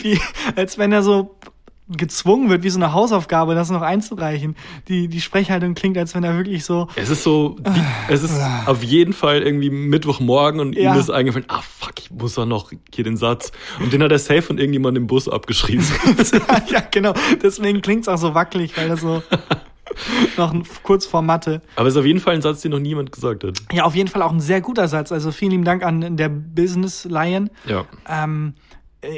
wie, als wenn er so gezwungen wird, wie so eine Hausaufgabe, das noch einzureichen. Die, die Sprechhaltung klingt, als wenn er wirklich so, Es ist so, die, es ist auf jeden Fall irgendwie Mittwochmorgen und Ja. ihm ist eingefallen, ah fuck, ich muss doch noch hier den Satz. Und den hat er safe von irgendjemandem im Bus abgeschrieben. ja, genau. Deswegen klingt's auch so wackelig, weil er so noch kurz vor Mathe. Aber es ist auf jeden Fall ein Satz, den noch niemand gesagt hat. Ja, auf jeden Fall auch ein sehr guter Satz. Also vielen lieben Dank an der Business Lion. Ja. Ähm,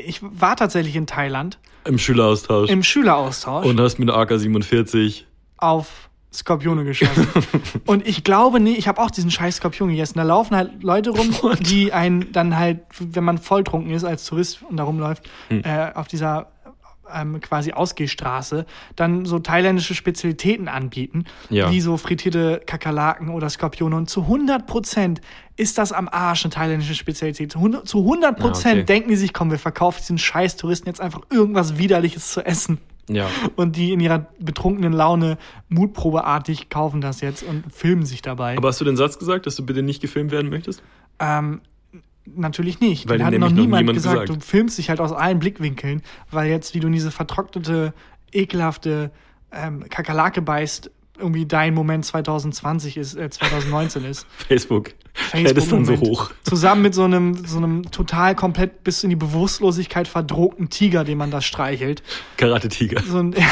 ich war tatsächlich in Thailand Im Schüleraustausch. im Schüleraustausch und hast mit der AK-47. auf Skorpione geschossen. und ich glaube nie, ich habe auch diesen scheiß Skorpion gegessen. Da laufen halt Leute rum, die einen dann halt, wenn man volltrunken ist als Tourist und da rumläuft, Hm. äh, auf dieser ähm, quasi Ausgehstraße, dann so thailändische Spezialitäten anbieten, Ja. wie so frittierte Kakerlaken oder Skorpione. Und zu 100 Prozent ist das am Arsch eine thailändische Spezialität. Zu 100 zu 100 Prozent Ah, okay. denken die sich, komm, wir verkaufen diesen scheiß Touristen jetzt einfach irgendwas Widerliches zu essen. Ja. Und die in ihrer betrunkenen Laune mutprobeartig kaufen das jetzt und filmen sich dabei. Aber hast du den Satz gesagt, dass du bitte nicht gefilmt werden möchtest? ähm, natürlich nicht. Weil hat noch noch niemand, niemand gesagt. gesagt. Du filmst dich halt aus allen Blickwinkeln, weil jetzt, wie du in diese vertrocknete, ekelhafte ähm, Kakerlake beißt, irgendwie dein Moment 2020 ist, äh, 2019 ist. Facebook. Fällt es dann so hoch. Zusammen mit so einem, so einem total komplett bis in die Bewusstlosigkeit verdrohten Tiger, den man da streichelt. Karate-Tiger. so ein, ja,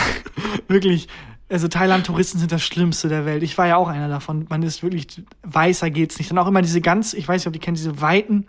wirklich, also Thailand-Touristen sind das Schlimmste der Welt. Ich war ja auch einer davon. Man ist wirklich, weißer geht's nicht. Dann auch immer diese ganz, ich weiß nicht, ob die kennen, diese weiten,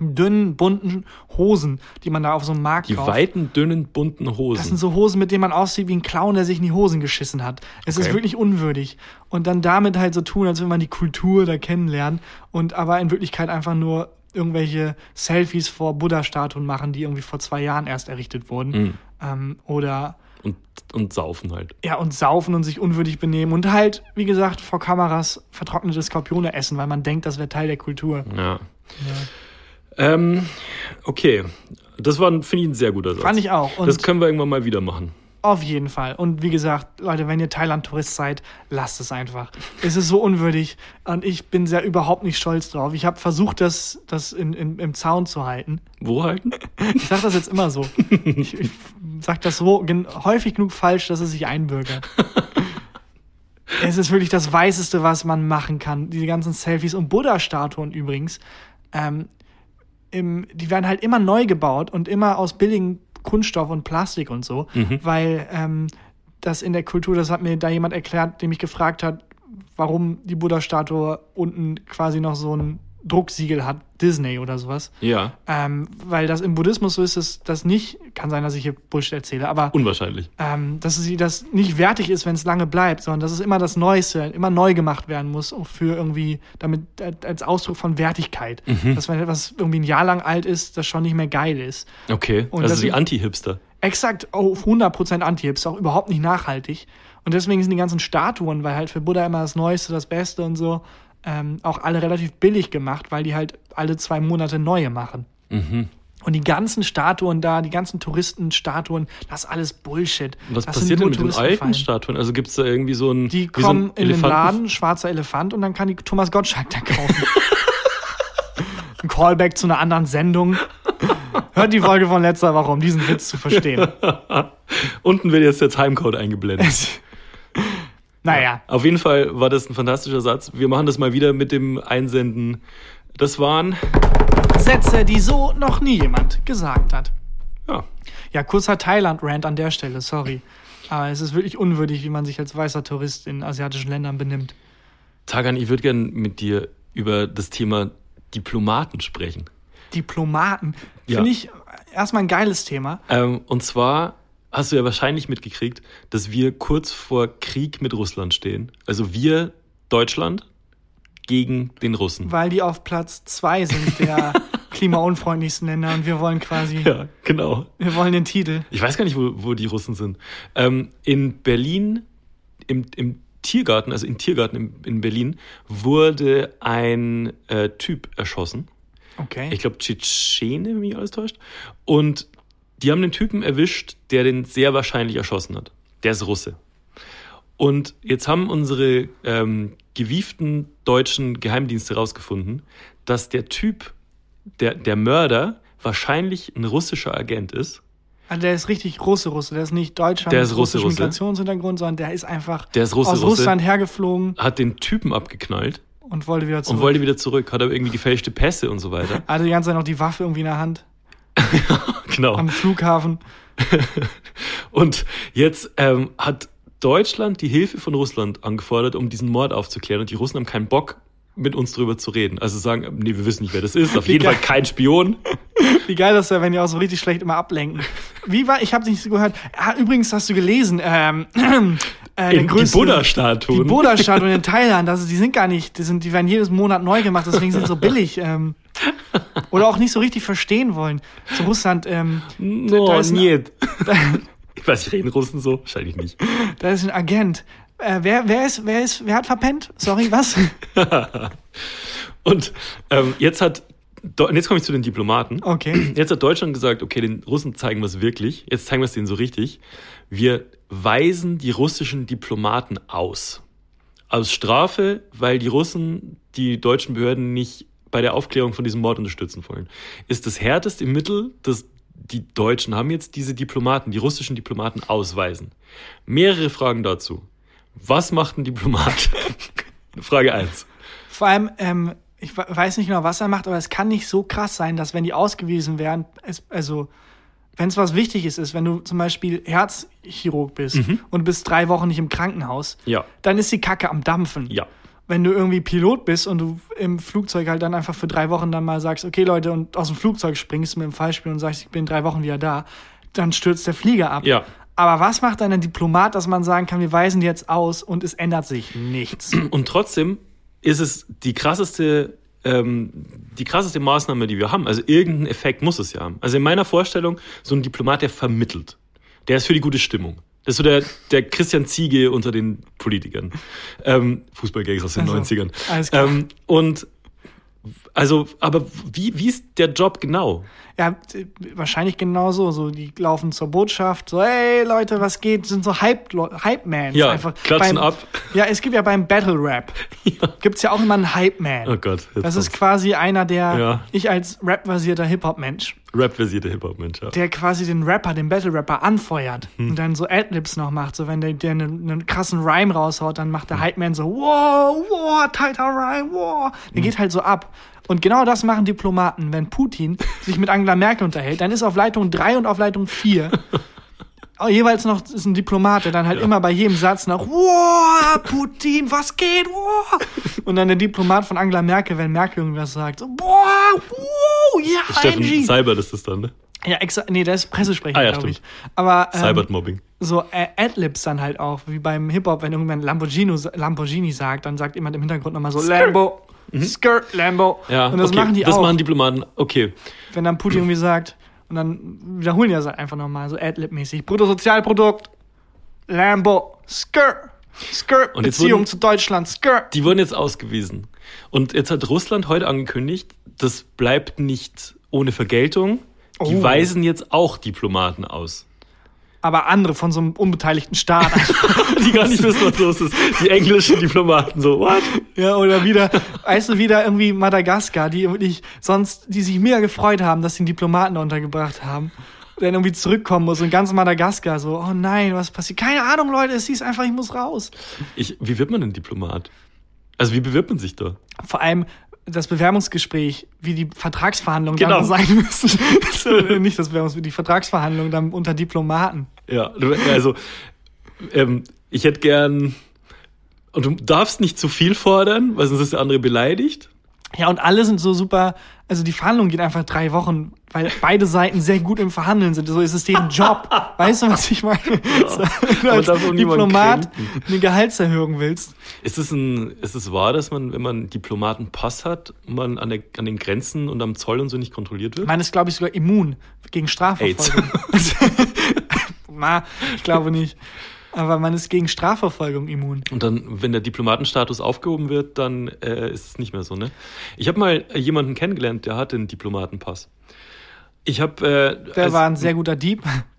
dünnen, bunten Hosen, die man da auf so einem Markt Die kauft. weiten, dünnen, bunten Das sind Hosen. so Hosen, mit denen man aussieht wie ein Clown, der sich in die Hosen geschissen hat. Es ist Okay. wirklich unwürdig. Und dann damit halt so tun, als wenn man die Kultur da kennenlernt und aber in Wirklichkeit einfach nur irgendwelche Selfies vor Buddha-Statuen machen, die irgendwie vor zwei Jahren erst errichtet wurden. Mhm. Ähm, oder Und, und saufen halt. ja, und saufen und sich unwürdig benehmen und halt, wie gesagt, vor Kameras vertrocknete Skorpione essen, weil man denkt, das wäre Teil der Kultur. Ja. Ähm, okay. Das war, finde ich, ein sehr guter Satz. Fand ich auch. Und das können wir irgendwann mal wieder machen. auf jeden Fall. Und wie gesagt, Leute, wenn ihr Thailand-Tourist seid, lasst es einfach. Es ist so unwürdig und ich bin sehr überhaupt nicht stolz drauf. Ich habe versucht, das, das in, in, im Zaun zu halten. Wo halten? Ich sage das jetzt immer so. Ich, ich sage das so häufig genug falsch, dass es sich einbürgert. es ist wirklich das Weißeste, was man machen kann. Diese ganzen Selfies und Buddha-Statuen übrigens. Ähm, im, die werden halt immer neu gebaut und immer aus billigem Kunststoff und Plastik und so, weil ähm, das in der Kultur, das hat mir da jemand erklärt, der mich gefragt hat, warum die Buddha-Statue unten quasi noch so ein Drucksiegel hat, Disney oder sowas. Ja. Ähm, weil das im Buddhismus so ist, dass das nicht, kann sein, dass ich hier Bullshit erzähle, aber Unwahrscheinlich. ähm, dass sie das nicht wertig ist, wenn es lange bleibt, sondern dass es immer das Neueste, immer neu gemacht werden muss, auch für irgendwie, damit als Ausdruck von Wertigkeit. Mhm. Dass wenn etwas irgendwie ein Jahr lang alt ist, das schon nicht mehr geil ist. Okay. Und also die Anti-Hipster. Exakt auf 100% Anti-Hips, auch überhaupt nicht nachhaltig. Und deswegen sind die ganzen Statuen, weil halt für Buddha immer das Neueste, das Beste und so, ähm, auch alle relativ billig gemacht, weil die halt alle zwei Monate neue machen. Mhm. Und die ganzen Statuen da, die ganzen Touristenstatuen, das ist alles Bullshit. Was das passiert denn mit den alten. Statuen? Also gibt es da irgendwie so ein. Die so kommen ein in den Laden, schwarzer Elefant, und dann kann die Thomas Gottschalk da kaufen. ein Callback zu einer anderen Sendung. Hört die Folge von letzter Woche, um diesen Witz zu verstehen. Unten wird jetzt der Timecode eingeblendet. naja, Auf jeden Fall war das ein fantastischer Satz. Wir machen das mal wieder mit dem Einsenden. Das waren. Sätze, die so noch nie jemand gesagt hat. Ja. Ja, kurzer Thailand-Rant an der Stelle, sorry. Aber es ist wirklich unwürdig, wie man sich als weißer Tourist in asiatischen Ländern benimmt. Tagan, ich würde gerne mit dir über das Thema Diplomaten sprechen. Diplomaten. Ja. Finde ich erstmal ein geiles Thema. Ähm, und zwar hast du ja wahrscheinlich mitgekriegt, dass wir kurz vor Krieg mit Russland stehen. Also wir, Deutschland, gegen den Russen. weil die auf Platz zwei sind der klimaunfreundlichsten Länder und wir wollen quasi, Ja, genau. wir wollen den Titel. Ich weiß gar nicht, wo, wo die Russen sind. Ähm, in Berlin, im, im Tiergarten, also im Tiergarten in, in Berlin, wurde ein äh, Typ erschossen. Okay. Ich glaube, Tschetschene, wenn mich alles täuscht. Und die haben den Typen erwischt, der den sehr wahrscheinlich erschossen hat. Der ist Russe. Und jetzt haben unsere ähm, gewieften deutschen Geheimdienste herausgefunden, dass der Typ, der, der Mörder, wahrscheinlich ein russischer Agent ist. Also der ist richtig Russe, Russe. Der ist nicht Deutscher Der ist Russe, Russe. Migrationshintergrund, sondern der ist einfach Der ist Russe, aus Russe. Russland hergeflogen Hat den Typen abgeknallt und wollte wieder zurück. und wollte wieder zurück. Hat aber irgendwie gefälschte Pässe und so weiter. hatte die ganze Zeit noch die Waffe irgendwie in der Hand genau. am Flughafen. Und jetzt ähm, hat Deutschland die Hilfe von Russland angefordert, um diesen Mord aufzuklären. Und die Russen haben keinen Bock, mit uns drüber zu reden. Also sagen, nee, wir wissen nicht, wer das ist. Auf Wie jeden geil. Fall kein Spion. Wie geil das wäre, wenn die auch so richtig schlecht immer ablenken. Wie war, ich habe nicht so gehört. Ah, übrigens hast du gelesen, ähm, äh, der In die größte- Buddha-Statuen. Die Buddha-Statuen in Thailand, also die sind gar nicht, die, sind, die werden jedes Monat neu gemacht, deswegen sind sie so billig. Ähm, oder auch nicht so richtig verstehen wollen. Zu Russland, ähm, No, da ist ein-. Ich weiß, ich reden Russen so? Wahrscheinlich nicht. da ist ein Agent. Äh, wer, wer ist, wer ist, wer hat verpennt? Sorry, was? Und ähm, jetzt hat, und jetzt komme ich zu den Diplomaten. Okay. Jetzt hat Deutschland gesagt, okay, den Russen zeigen wir es wirklich. Jetzt zeigen wir es denen so richtig. Wir weisen die russischen Diplomaten aus. Aus Strafe, weil die Russen die deutschen Behörden nicht bei der Aufklärung von diesem Mord unterstützen wollen. Ist das härteste Mittel, das die Deutschen haben jetzt diese Diplomaten, die russischen Diplomaten ausweisen. Mehrere Fragen dazu. Was macht ein Diplomat? Frage eins. Vor allem, ähm, ich we- weiß nicht genau, was er macht, aber es kann nicht so krass sein, dass wenn die ausgewiesen werden, es, also wenn es was Wichtiges ist, wenn du zum Beispiel Herzchirurg bist und bist drei Wochen nicht im Krankenhaus, Ja. dann ist die Kacke am Dampfen. Ja. Wenn du irgendwie Pilot bist und du im Flugzeug halt dann einfach für drei Wochen dann mal sagst, okay Leute, und aus dem Flugzeug springst mit dem Fallspiel und sagst, ich bin in drei Wochen wieder da, dann stürzt der Flieger ab. Ja. Aber was macht dann ein Diplomat, dass man sagen kann, wir weisen jetzt aus und es ändert sich nichts? Und trotzdem ist es die krasseste, ähm, die krasseste Maßnahme, die wir haben. Also irgendeinen Effekt muss es ja haben. Also in meiner Vorstellung, so ein Diplomat, der vermittelt. Der ist für die gute Stimmung. Das ist so der, der Christian Ziege unter den Politikern. Ähm, Fußballgags aus den Also, 90ern. alles klar. Ähm, und also, aber wie, wie ist der Job genau? Ja, wahrscheinlich genauso. So, die laufen zur Botschaft, so, hey Leute, was geht? Sind so Hype, Hype-Mans. Ja, einfach klatschen beim, ab. Ja, es gibt ja beim Battle Rap, gibt's ja auch immer einen Hype-Man. Oh Gott. das ist quasi einer der, Ja. ich als Rap-versierter Hip-Hop-Mensch, Rap-versierte Hip-Hop-Mensch, ja. der quasi den Rapper, den Battle-Rapper anfeuert Hm. und dann so Adlibs noch macht. So, wenn der, der einen, einen krassen Rhyme raushaut, dann macht der Hype-Man so, wow, wow, tighter Rhyme, wow. Hm. Der geht halt so ab. Und genau das machen Diplomaten. Wenn Putin sich mit Angela Merkel unterhält, dann ist auf Leitung 3 und auf Leitung 4 jeweils noch ist ein Diplomat, der dann halt immer bei jedem Satz noch, wow, Putin, was geht, wow. Und dann der Diplomat von Angela Merkel, wenn Merkel irgendwas sagt, so, boah, wow, ja, Steffen ING. Seibert ist das dann, ne? Ja, extra, nee, der ist Pressesprecher, Ah, ja, glaube ich. Aber ähm, Seibert-Mobbing. so äh, Adlibs dann halt auch, wie beim Hip-Hop, wenn irgendwann Lamborghini, Lamborghini sagt, dann sagt jemand im Hintergrund nochmal so, Lambo, Skirt, Lambo. Mhm. Ja, und das okay. machen die das auch. machen Diplomaten, okay. wenn dann Putin irgendwie sagt, und dann wiederholen die das halt einfach nochmal, so Adlib-mäßig. Bruttosozialprodukt, Lambo, Skr, Skr, Und Beziehung wurden- zu Deutschland, Skr. Die wurden jetzt ausgewiesen. Und jetzt hat Russland heute angekündigt, das bleibt nicht ohne Vergeltung. Die Oh. weisen jetzt auch Diplomaten aus. Aber andere von so einem unbeteiligten Staat. Die gar nicht wissen, was los ist. Die englischen Diplomaten so, what? ja, oder wieder, weißt du, wieder irgendwie Madagaskar, die wirklich sonst, die sich mega gefreut haben, dass sie einen Diplomaten da untergebracht haben. Dann irgendwie zurückkommen muss und ganz Madagaskar so, oh nein, was passiert? Keine Ahnung, Leute, es hieß einfach, ich muss raus. Ich, wie wird man denn Diplomat? Also wie bewirbt man sich da? vor allem das Bewerbungsgespräch, wie die Vertragsverhandlungen Genau. dann sein müssen. nicht das Bewerbungsgespräch, die Vertragsverhandlungen dann unter Diplomaten. Ja, also ähm, ich hätte gern. Und du darfst nicht zu viel fordern, weil sonst ist der andere beleidigt. Ja, und alle sind so super Also die Verhandlungen gehen einfach drei Wochen, weil beide Seiten sehr gut im Verhandeln sind. So ist es deren Job. weißt du, was ich meine? Aber als Diplomat eine Gehaltserhöhung willst. Ist es, ein, ist es wahr, dass man, wenn man einen Diplomatenpass hat, man an, der, an den Grenzen und am Zoll und so nicht kontrolliert wird? Meine ist, glaube ich, sogar immun gegen Strafverfolgung. Na, ich glaube nicht. Aber man ist gegen Strafverfolgung immun. Und dann, wenn der Diplomatenstatus aufgehoben wird, dann äh, ist es nicht mehr so, ne? Ich habe mal äh, jemanden kennengelernt, der hatte einen Diplomatenpass. Ich habe. Äh, Der als- war ein sehr guter Dieb.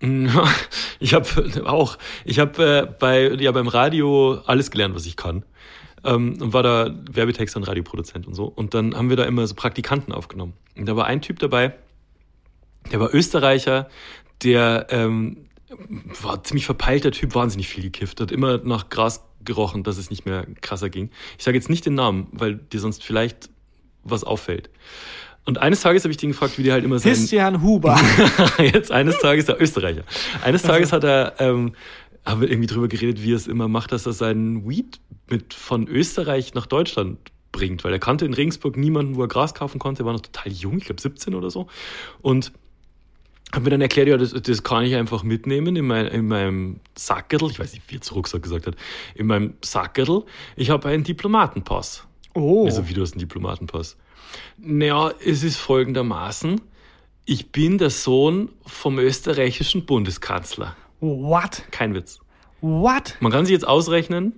ich habe auch. Ich habe äh, bei ja beim Radio alles gelernt, was ich kann. Ähm, und war da Werbetexter und Radioproduzent und so. Und dann haben wir da immer so Praktikanten aufgenommen. Und da war ein Typ dabei, der war Österreicher, der ähm, war ziemlich verpeilter Typ, wahnsinnig viel gekifft, hat immer nach Gras gerochen, dass es nicht mehr krasser ging. Ich sage jetzt nicht den Namen, weil dir sonst vielleicht was auffällt. Und eines Tages habe ich den gefragt, wie der halt immer sein... Christian Huber. Jetzt eines Tages, der Österreicher. Eines Tages hat er, ähm, haben wir irgendwie drüber geredet, wie er es immer macht, dass er seinen Weed mit von Österreich nach Deutschland bringt, weil er kannte in Regensburg niemanden, wo er Gras kaufen konnte. Er war noch total jung, ich glaube 17 oder so. Und hat mir dann erklärt, ja, das, das kann ich einfach mitnehmen in, mein, in meinem Sackerl. Ich weiß nicht, wie er zu Rucksack gesagt hat. In meinem Sackerl. Ich habe einen Diplomatenpass. Oh. Also wie du hast einen Diplomatenpass. Naja, es ist folgendermaßen. Ich bin der Sohn vom österreichischen Bundeskanzler. What? Kein Witz. What? Man kann sich jetzt ausrechnen,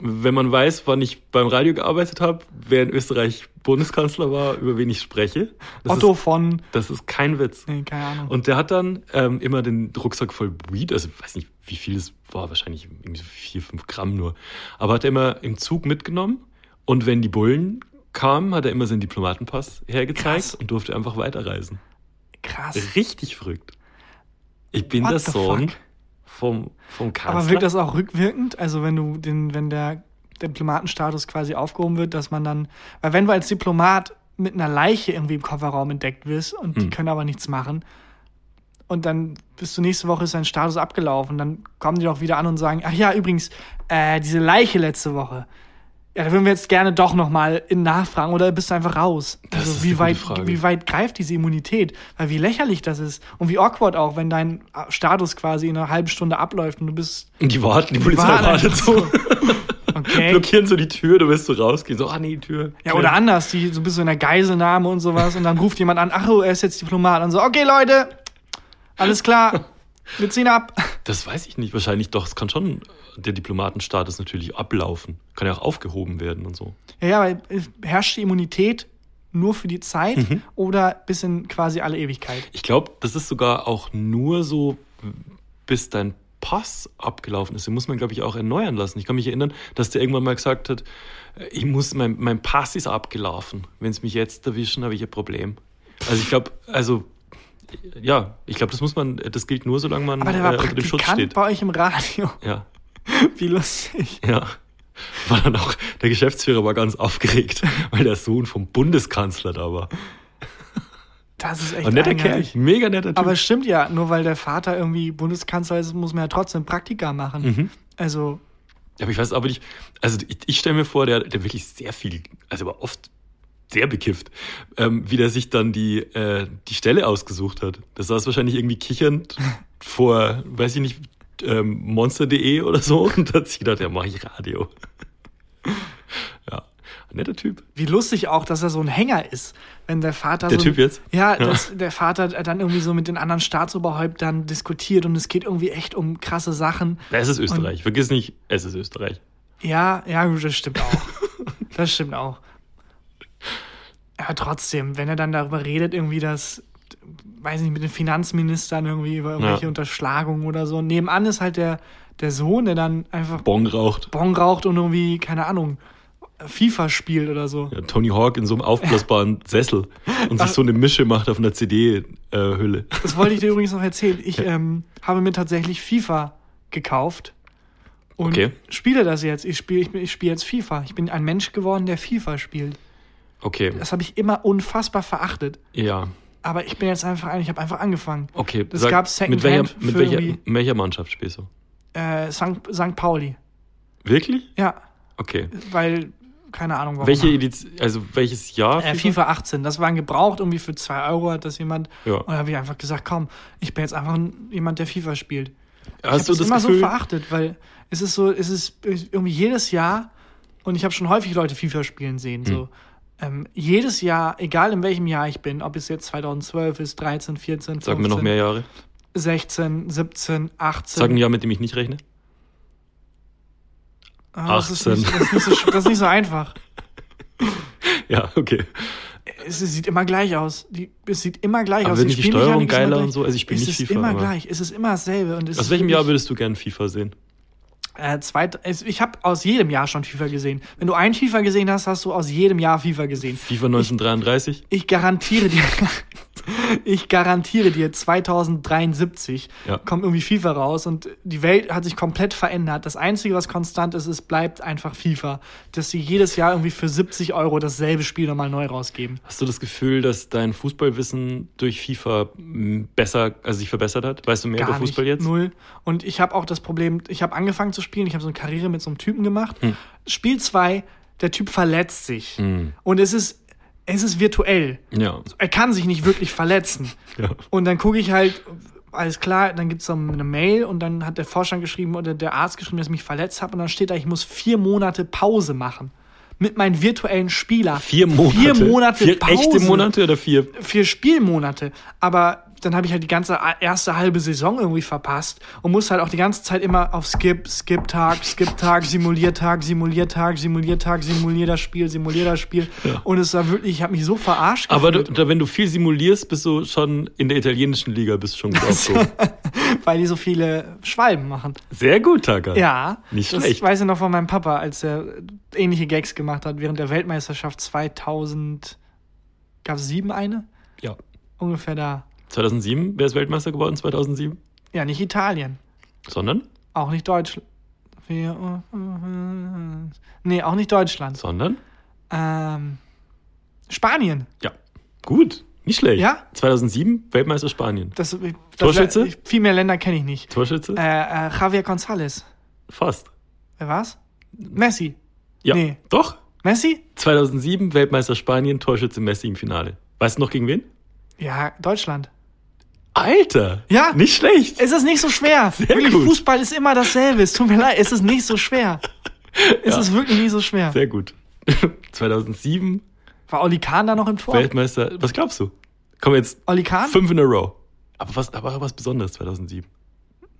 wenn man weiß, wann ich beim Radio gearbeitet habe, wer in Österreich Bundeskanzler war, über wen ich spreche. Das Otto Ist, von. das ist kein Witz. Nee, keine Ahnung. Und der hat dann ähm, immer den Rucksack voll Weed, also ich weiß nicht, wie viel es war, wahrscheinlich irgendwie so vier, fünf Gramm nur. Aber hat er immer im Zug mitgenommen und wenn die Bullen kamen, hat er immer seinen Diplomatenpass hergezeigt Krass. und durfte einfach weiterreisen. Krass. Richtig verrückt. Ich bin What der Sohn fuck? Vom, vom Kanzler. Aber wirkt das auch rückwirkend? Also wenn du den, wenn der Diplomatenstatus quasi aufgehoben wird, dass man dann, weil wenn du als Diplomat mit einer Leiche irgendwie im Kofferraum entdeckt wirst und die Hm. können aber nichts machen und dann bis zur nächste Woche ist dein Status abgelaufen, dann kommen die doch wieder an und sagen, ach ja, übrigens, äh, diese Leiche letzte Woche, ja, da würden wir jetzt gerne doch nochmal in nachfragen oder bist du einfach raus? Das also ist wie weit, Frage. wie weit greift diese Immunität? Weil wie lächerlich das ist und wie awkward auch, wenn dein Status quasi in einer halben Stunde abläuft und du bist Und die warten, die Polizei wartet so. okay. Blockieren so die Tür, du willst so rausgehen. So, ah nee, die Tür. Ja, oder anders, die so bist du in der Geiselnahme und sowas und dann ruft jemand an, ach er ist jetzt Diplomat und so, okay Leute, alles klar, wir ziehen ab. Das weiß ich nicht. Wahrscheinlich doch. Es kann schon der Diplomatenstatus natürlich ablaufen. Kann ja auch aufgehoben werden und so. Ja, ja, weil herrscht die Immunität nur für die Zeit Mhm. oder bis in quasi alle Ewigkeit? Ich glaube, das ist sogar auch nur so, bis dein Pass abgelaufen ist. Den muss man, glaube ich, auch erneuern lassen. Ich kann mich erinnern, dass der irgendwann mal gesagt hat, ich muss, mein, mein Pass ist abgelaufen. Wenn es mich jetzt erwischen, habe ich ein Problem. Also ich glaube, also ja, ich glaube, das muss man, das gilt nur, solange man Aber der war äh, unter dem Schutz steht. bei euch im Radio. Ja, Wie lustig. ja. War dann auch, der Geschäftsführer war ganz aufgeregt, weil der Sohn vom Bundeskanzler da war. Das ist echt Ein netter eigenartig. Kerl, mega netter Typ. Aber es stimmt ja, nur weil der Vater irgendwie Bundeskanzler ist, muss man ja trotzdem Praktika machen. Mhm. Also, Ja, aber ich weiß aber nicht, also ich, ich stelle mir vor, der, der wirklich sehr viel, also aber oft sehr bekifft, ähm, wie der sich dann die, äh, die Stelle ausgesucht hat. Das saß wahrscheinlich irgendwie kichernd vor, weiß ich nicht, ähm, monster.de oder so und hat sich gedacht, ja, mache ich Radio. ja, ein netter Typ. wie lustig auch, dass er so ein Hänger ist, wenn der Vater Der so Typ jetzt? Ja, Ja. Dass der Vater dann irgendwie so mit den anderen Staatsoberhäuptern diskutiert und es geht irgendwie echt um krasse Sachen. Ja, es ist Österreich. Vergiss nicht, es ist Österreich. Ja, ja, gut, das stimmt auch. das stimmt auch. Aber trotzdem, wenn er dann darüber redet, irgendwie, dass, weiß nicht, mit den Finanzministern irgendwie über irgendwelche Ja. Unterschlagungen oder so. Nebenan ist halt der, der Sohn, der dann einfach Bong raucht. Bon raucht und irgendwie, keine Ahnung, FIFA spielt oder so. Ja, Tony Hawk in so einem aufblasbaren Sessel und sich so eine Mische macht auf einer CD-Hülle. Das wollte ich dir übrigens noch erzählen. Ich ähm, habe mir tatsächlich FIFA gekauft und Okay. spiele das jetzt. Ich spiele ich, ich spiele jetzt FIFA. Ich bin ein Mensch geworden, der FIFA spielt. Okay, Das habe ich immer unfassbar verachtet. ja. Aber ich bin jetzt einfach, ein- ich habe einfach angefangen. Okay, Das gab's mit welcher, mit welcher, welcher Mannschaft spielst du? Äh, St. St. Pauli. Wirklich? Ja, Okay. weil keine Ahnung warum. Welche Edition, also welches Jahr? Äh, FIFA 18, das war ein gebraucht, irgendwie für 2 Euro hat das jemand. Ja. Und da habe ich einfach gesagt, komm, ich bin jetzt einfach ein, jemand, der FIFA spielt. ich Hast du habe das immer so Gefühl? verachtet, weil es ist so, es ist irgendwie jedes Jahr, und ich habe schon häufig Leute FIFA spielen sehen, Hm. so. Ähm, jedes Jahr, egal in welchem Jahr ich bin, ob es jetzt 2012 ist, 13, 14, 15, Sag mir noch mehr Jahre. 16, 17, 18. Sag ein Jahr, mit dem ich nicht rechne. Ah, das, ist 18. nicht, das, ist nicht so, das ist nicht so einfach. Ja, okay. Es, es sieht immer gleich aus. Die, es sieht immer gleich Aber aus. wird nicht die Steuerung ist immer geiler und so? Also ich spiele es nicht ist FIFA, immer aber- gleich. Es ist immer dasselbe. Und es Aus ist welchem Jahr würdest du gern FIFA sehen? Äh, zweit, es, ich habe aus jedem Jahr schon FIFA gesehen. Wenn du ein FIFA gesehen hast, hast du aus jedem Jahr FIFA gesehen. FIFA 1933? Ich garantiere dir, ich garantiere dir, 2073 Ja. kommt irgendwie FIFA raus und die Welt hat sich komplett verändert. Das Einzige, was konstant ist, ist, bleibt einfach FIFA. Dass sie jedes Jahr irgendwie für 70 Euro dasselbe Spiel nochmal neu rausgeben. Hast du das Gefühl, dass dein Fußballwissen durch FIFA m, besser, also sich verbessert hat? Weißt du mehr über Fußball nicht, jetzt? Null. Und ich habe auch das Problem, ich habe angefangen zu spielen, ich habe so eine Karriere mit so einem Typen gemacht. Hm. Spiel 2, der Typ verletzt sich. Hm. Und es ist, es ist virtuell. Ja. Er kann sich nicht wirklich verletzen. ja. Und dann gucke ich halt, alles klar, dann gibt es eine Mail und dann hat der Vorstand geschrieben oder der Arzt geschrieben, dass ich mich verletzt habe. Und dann steht da, ich muss vier Monate Pause machen. Mit meinen virtuellen Spieler. Vier Monate. Vier Monate Vier Pause. echte Monate oder vier? Vier Spielmonate. Aber dann habe ich halt die ganze erste halbe Saison irgendwie verpasst und musste halt auch die ganze Zeit immer auf Skip, Skip-Tag, Skip-Tag, Simuliertag, Simuliertag, Simuliertag, simulier das Spiel, simulier das Spiel. Und es war wirklich, ich habe mich so verarscht Aber du, da, wenn du viel simulierst, bist du schon in der italienischen Liga, bist du schon gut aufgehoben. weil die so viele Schwalben machen. Sehr gut, Taka. Ja, Nicht schlecht. weiß ich noch von meinem Papa, als er ähnliche Gags gemacht hat während der Weltmeisterschaft 2000. Gab es sieben eine? Ja. Ungefähr da. 2007, wer ist Weltmeister geworden 2007? Ja, nicht Italien. Sondern? Auch nicht Deutschland. Nee, auch nicht Deutschland. Sondern? Ähm, Spanien. Ja. Gut. Nicht schlecht. Ja? 2007, Weltmeister Spanien. Das, das, Torschütze? Viel mehr Länder kenne ich nicht. Torschütze? Äh, äh, Javier González. Fast. Wer war's? Messi. Ja. Nee. Doch. Messi? 2007, Weltmeister Spanien, Torschütze Messi im Finale. Weißt du noch gegen wen? Ja, Deutschland. Alter! Ja. Nicht schlecht! Es ist nicht so schwer. wirklich, gut. Fußball ist immer dasselbe. Es tut mir leid, es ist nicht so schwer. Es Ja. ist wirklich nicht so schwer. Sehr gut. 2007, War Oli Kahn da noch im Tor? Weltmeister. Was glaubst du? Kommen jetzt Oli Kahn? fünf in a row. Aber was, aber was Besonderes 2007.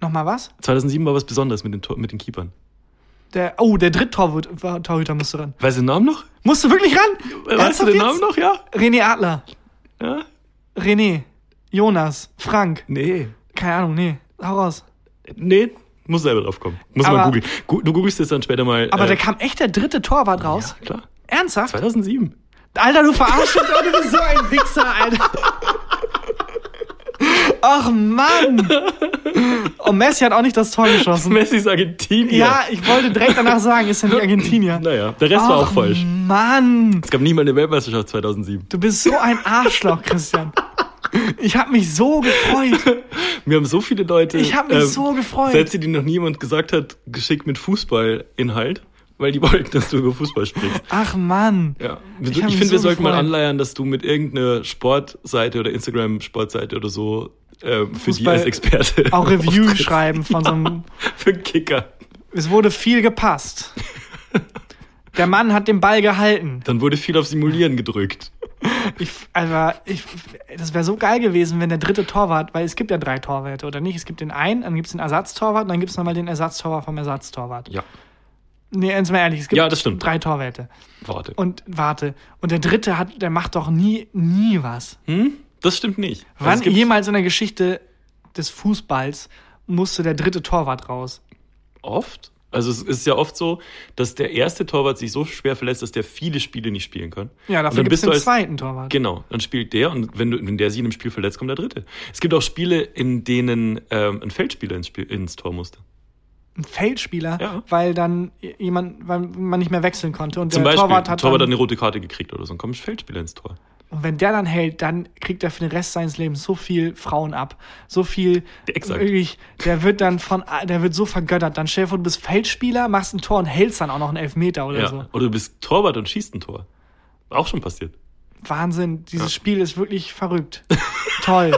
Nochmal was? 2007 war was Besonderes mit den, Tor- mit den Keepern. Der, oh, der Dritttorhüter Torhüter musste ran. Weißt du den Namen noch? Musst du wirklich ran? Weißt du Ernsthaft den jetzt? Namen noch? Ja? René Adler. Ja? René. Jonas. Frank. Nee. Keine Ahnung, nee. Hau raus. Nee, muss selber drauf kommen. Muss Aber- mal googeln. Du googelst jetzt dann später mal. Aber äh, da kam echt der dritte Torwart raus. Ja, klar. Ernsthaft? 2007. Alter, du verarschst mich doch, du bist so ein Wichser, Alter. Ach Mann. Und Messi hat auch nicht das Tor geschossen. Messi ist Argentinier. Ja, ich wollte direkt danach sagen, ist er nicht Argentinier. Naja, der Rest war auch Ach, falsch. Mann, Es gab nie mal eine Weltmeisterschaft 2007. du bist so ein Arschloch, Christian. Ich habe mich so gefreut. Wir haben so viele Leute. Ich hab mich so gefreut. Sätze, die noch niemand gesagt hat, geschickt mit Fußballinhalt, weil die wollten, dass du über Fußball sprichst. Ach Mann. Ja. Ich Ich, finde, wir so sollten mal anleiern, dass du mit irgendeiner Sportseite oder Instagram-Sportseite oder so ähm, für die als Experte Auch Review schreiben von so einem. Für einen Kicker. Es wurde viel gepasst. Der Mann hat den Ball gehalten. Dann wurde viel auf Simulieren gedrückt. Ich, also, ich, das wäre so geil gewesen, wenn der dritte Torwart, weil es gibt ja drei Torwärter, oder nicht? Es gibt den einen, dann gibt es den Ersatztorwart und dann gibt es nochmal den Ersatztorwart vom Ersatztorwart. Ja, Nee, jetzt mal ehrlich, es gibt Ja, das stimmt. drei Torwärter. warte. Und warte, und der dritte hat, der macht doch nie, nie was. Hm? Das stimmt nicht. Also Wann jemals in der Geschichte des Fußballs musste der dritte Torwart raus? Oft. Also es ist ja oft so, dass der erste Torwart sich so schwer verletzt, dass der viele Spiele nicht spielen kann. Ja, dafür gibt es den als- zweiten Torwart. Genau, dann spielt der und wenn, du, wenn der sich in einem Spiel verletzt, kommt der dritte. Es gibt auch Spiele, in denen ähm, ein Feldspieler ins, Spiel, ins Tor musste. Ein Feldspieler, Ja. weil dann jemand, weil man nicht mehr wechseln konnte und Zum der Beispiel, Torwart hat Torwart hat dann, eine rote Karte gekriegt oder so, dann kommt ein Feldspieler ins Tor. Und wenn der dann hält, dann kriegt er für den Rest seines Lebens so viel Frauen ab. So viel. Exakt. Wirklich, der wird dann von, der wird so vergöttert. Dann stell dir vor, du bist Feldspieler, machst ein Tor und hältst dann auch noch einen Elfmeter oder Ja. so. Oder du bist Torwart und schießt ein Tor. Auch schon passiert. Wahnsinn. Dieses Spiel ist wirklich verrückt. Toll.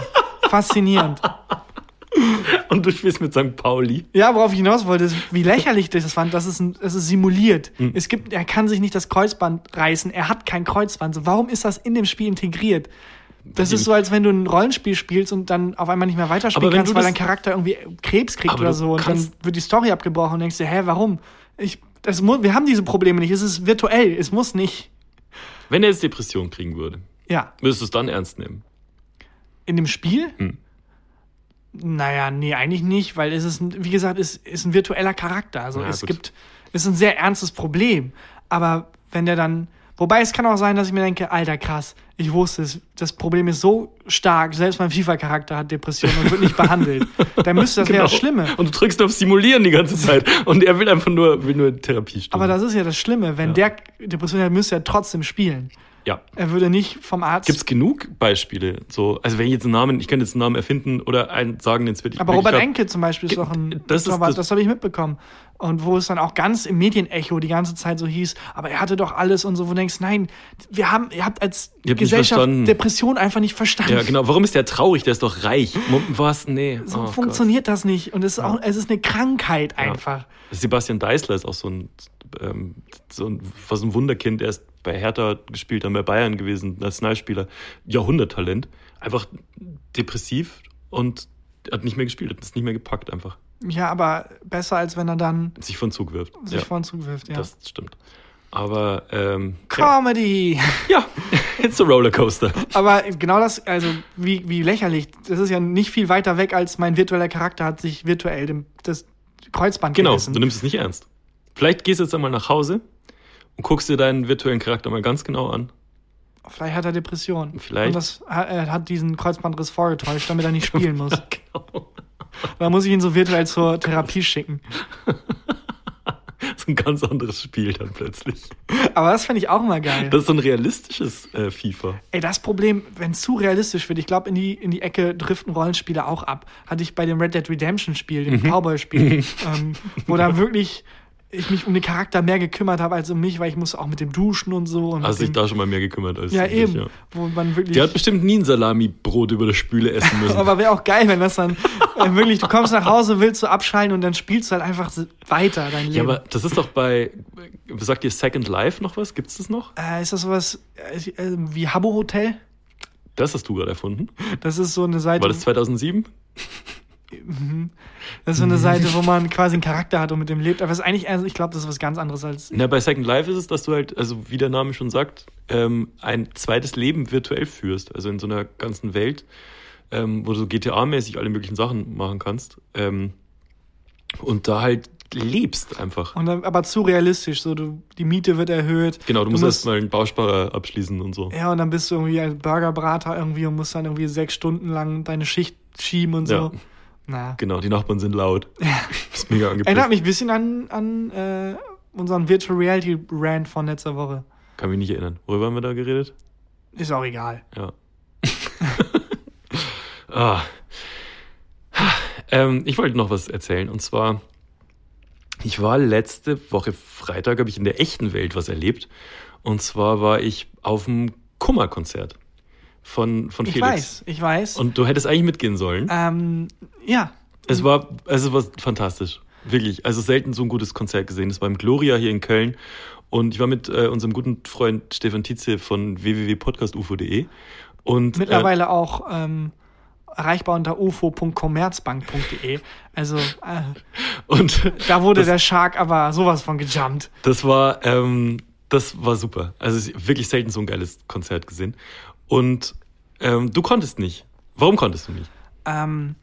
Faszinierend. Und du spielst mit St. Pauli. Ja, worauf ich hinaus wollte, ist, wie lächerlich ich das fand, das ist, ein, das ist simuliert. Hm. Es gibt, er kann sich nicht das Kreuzband reißen, er hat kein Kreuzband. So, warum ist das in dem Spiel integriert? Das ist so, als wenn du ein Rollenspiel spielst und dann auf einmal nicht mehr weiterspielen kannst, weil dein Charakter irgendwie Krebs kriegt oder so und dann wird die Story abgebrochen und denkst dir, hä, warum? Ich, das wir haben diese Probleme nicht, es ist virtuell, es muss nicht. Wenn er jetzt Depression kriegen würde, Ja, würdest du es dann ernst nehmen? in dem Spiel? Hm. Naja, nee, eigentlich nicht, weil es ist, wie gesagt, es ist ein virtueller Charakter. Also Ja, es gut. gibt, es ist ein sehr ernstes Problem. Aber wenn der dann, wobei es kann auch sein, dass ich mir denke, alter krass, ich wusste es, das Problem ist so stark, selbst mein FIFA-Charakter hat Depressionen und wird nicht behandelt. Dann müsste das wäre das Schlimme. Genau. Und du drückst auf Simulieren die ganze Zeit. Und er will einfach nur, will nur Therapie Aber das ist ja das Schlimme, wenn Ja. der Depression hat, müsste er trotzdem spielen. Ja. Er würde nicht vom Arzt. Gibt es genug Beispiele? So, also wenn ich jetzt einen Namen, ich könnte jetzt einen Namen erfinden oder einen sagen, den es wirklich. Aber Robert. Enke zum Beispiel ist doch ein Das ist das- das, habe ich mitbekommen. Und wo es dann auch ganz im Medienecho die ganze Zeit so hieß, aber er hatte doch alles und so, wo du denkst, nein, wir haben, ihr habt als Ihr habt Gesellschaft. Depression einfach nicht verstanden. Ja, genau. Warum ist der traurig? Der ist doch reich. Was? Nee. So Oh funktioniert das nicht. Und es ist auch, es ist eine Krankheit Ja. einfach. Sebastian Deißler ist auch so ein, ähm, so ein, was ein Wunderkind. Er ist bei Hertha gespielt, dann bei Bayern gewesen, Nationalspieler, Jahrhunderttalent. Einfach depressiv und hat nicht mehr gespielt, hat es nicht mehr gepackt einfach. Ja, aber besser als wenn er dann Sich von Zug wirft. sich ja, vor den Zug wirft, ja. das stimmt. Aber ähm, ja, Comedy! ja, it's a Rollercoaster. Aber genau das, also wie, wie lächerlich. Das ist ja nicht viel weiter weg, als mein virtueller Charakter hat sich virtuell dem, das Kreuzband Genau, gerissen. du nimmst es nicht ernst. Vielleicht gehst du jetzt einmal nach Hause und guckst dir deinen virtuellen Charakter mal ganz genau an. Vielleicht hat er Depressionen. Vielleicht. Und das, er hat diesen Kreuzbandriss vorgetäuscht, damit er nicht spielen muss. Genau. Da muss ich ihn so virtuell zur Therapie schicken. So ein ganz anderes Spiel dann plötzlich. Aber das fände ich auch mal geil. Das ist so ein realistisches äh, FIFA. Ey, das Problem, wenn es zu realistisch wird, ich glaube, in die, in die Ecke driften Rollenspiele auch ab. Hatte ich bei dem Red Dead Redemption Spiel, dem Mhm. Cowboy-Spiel, ähm, wo da wirklich ich mich um den Charakter mehr gekümmert habe als um mich, weil ich musste auch mit dem duschen und so. Und Hast dich da schon mal mehr gekümmert als ja, um dich, eben. ja. Wo man wirklich. Der hat bestimmt nie ein Salami-Brot über der Spüle essen müssen. aber wäre auch geil, wenn das dann äh, wirklich, du kommst nach Hause, willst du abschalten und dann spielst du halt einfach weiter dein Leben. ja, aber das ist doch bei, sagt ihr Second Life noch was? Gibt's das noch? äh, ist das sowas äh, äh, wie Habbo Hotel? Das hast du gerade erfunden. Das ist so eine Seite. War das 2007? Das ist so eine Seite, wo man quasi einen Charakter hat und mit dem lebt. Aber es ist eigentlich, also ich glaube, das ist was ganz anderes als. Na, bei Second Life ist es, dass du halt, also wie der Name schon sagt, ähm, ein zweites Leben virtuell führst. Also in so einer ganzen Welt, ähm, wo du GTA-mäßig alle möglichen Sachen machen kannst. Ähm, und da halt lebst einfach. Und dann, aber zu realistisch. So, du, die Miete wird erhöht. Genau, du, musst erst mal einen Bausparer abschließen und so. Ja, und dann bist du irgendwie ein Burgerbrater irgendwie und musst dann irgendwie sechs Stunden lang deine Schicht schieben und so. Ja. Na. Genau, die Nachbarn sind laut. Ist mega angepisst. Erinnert mich ein bisschen an, an äh, unseren Virtual Reality Rant von letzter Woche. Kann mich nicht erinnern. Worüber haben wir da geredet? Ist auch egal. Ja. ah. ähm, ich wollte noch was erzählen. Und zwar, ich war letzte Woche Freitag, habe ich in der echten Welt was erlebt. Und zwar war ich auf dem Kummerkonzert von, von Ich Felix. weiß, ich weiß. Und du hättest eigentlich mitgehen sollen. ähm, ja, Es war, also es war fantastisch. Wirklich. Also selten so ein gutes Konzert gesehen. Es war im Gloria hier in Köln. Und ich war mit äh, unserem guten Freund Stefan Tietze von www.podcastufo.de. Und mittlerweile auch ähm, erreichbar unter ufo.commerzbank.de. Also äh, Äh, und da wurde Das- der Shark aber sowas von gejumpt. das war, ähm, das war super. Also wirklich selten so ein geiles Konzert gesehen. Und ähm, du konntest nicht. Warum konntest du nicht? Ähm,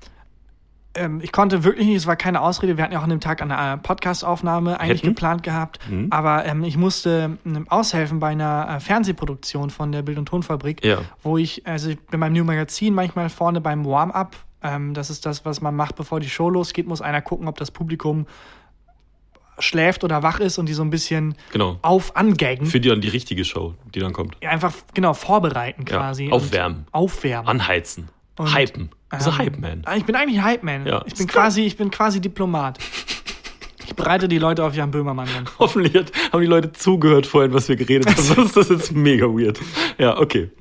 ähm, ich konnte wirklich nicht, es war keine Ausrede. Wir hatten ja auch an dem Tag eine äh, Podcast-Aufnahme eigentlich Hätten? geplant gehabt. Mhm. Aber ähm, ich musste ähm, aushelfen bei einer äh, Fernsehproduktion von der Bild- und Tonfabrik, Ja. wo ich, also ich bin beim New Magazin manchmal vorne beim Warm-up. Ähm, das ist das, was man macht, bevor die Show losgeht, muss einer gucken, ob das Publikum schläft oder wach ist und die so ein bisschen Genau. auf angaggen. Für die dann die richtige Show, die dann kommt. Ja, einfach genau vorbereiten Ja, quasi. aufwärmen. Und aufwärmen. Anheizen. Und, Hypen. Ähm, Hype-Man. Ah, Ich bin eigentlich Hype Man. Ja. Ich bin quasi, ich bin quasi Diplomat. Ich bereite die Leute auf Jan Böhmermann vor. Hoffentlich hat, haben die Leute zugehört vorhin, was wir geredet haben. Sonst ist das jetzt mega weird. Ja, okay.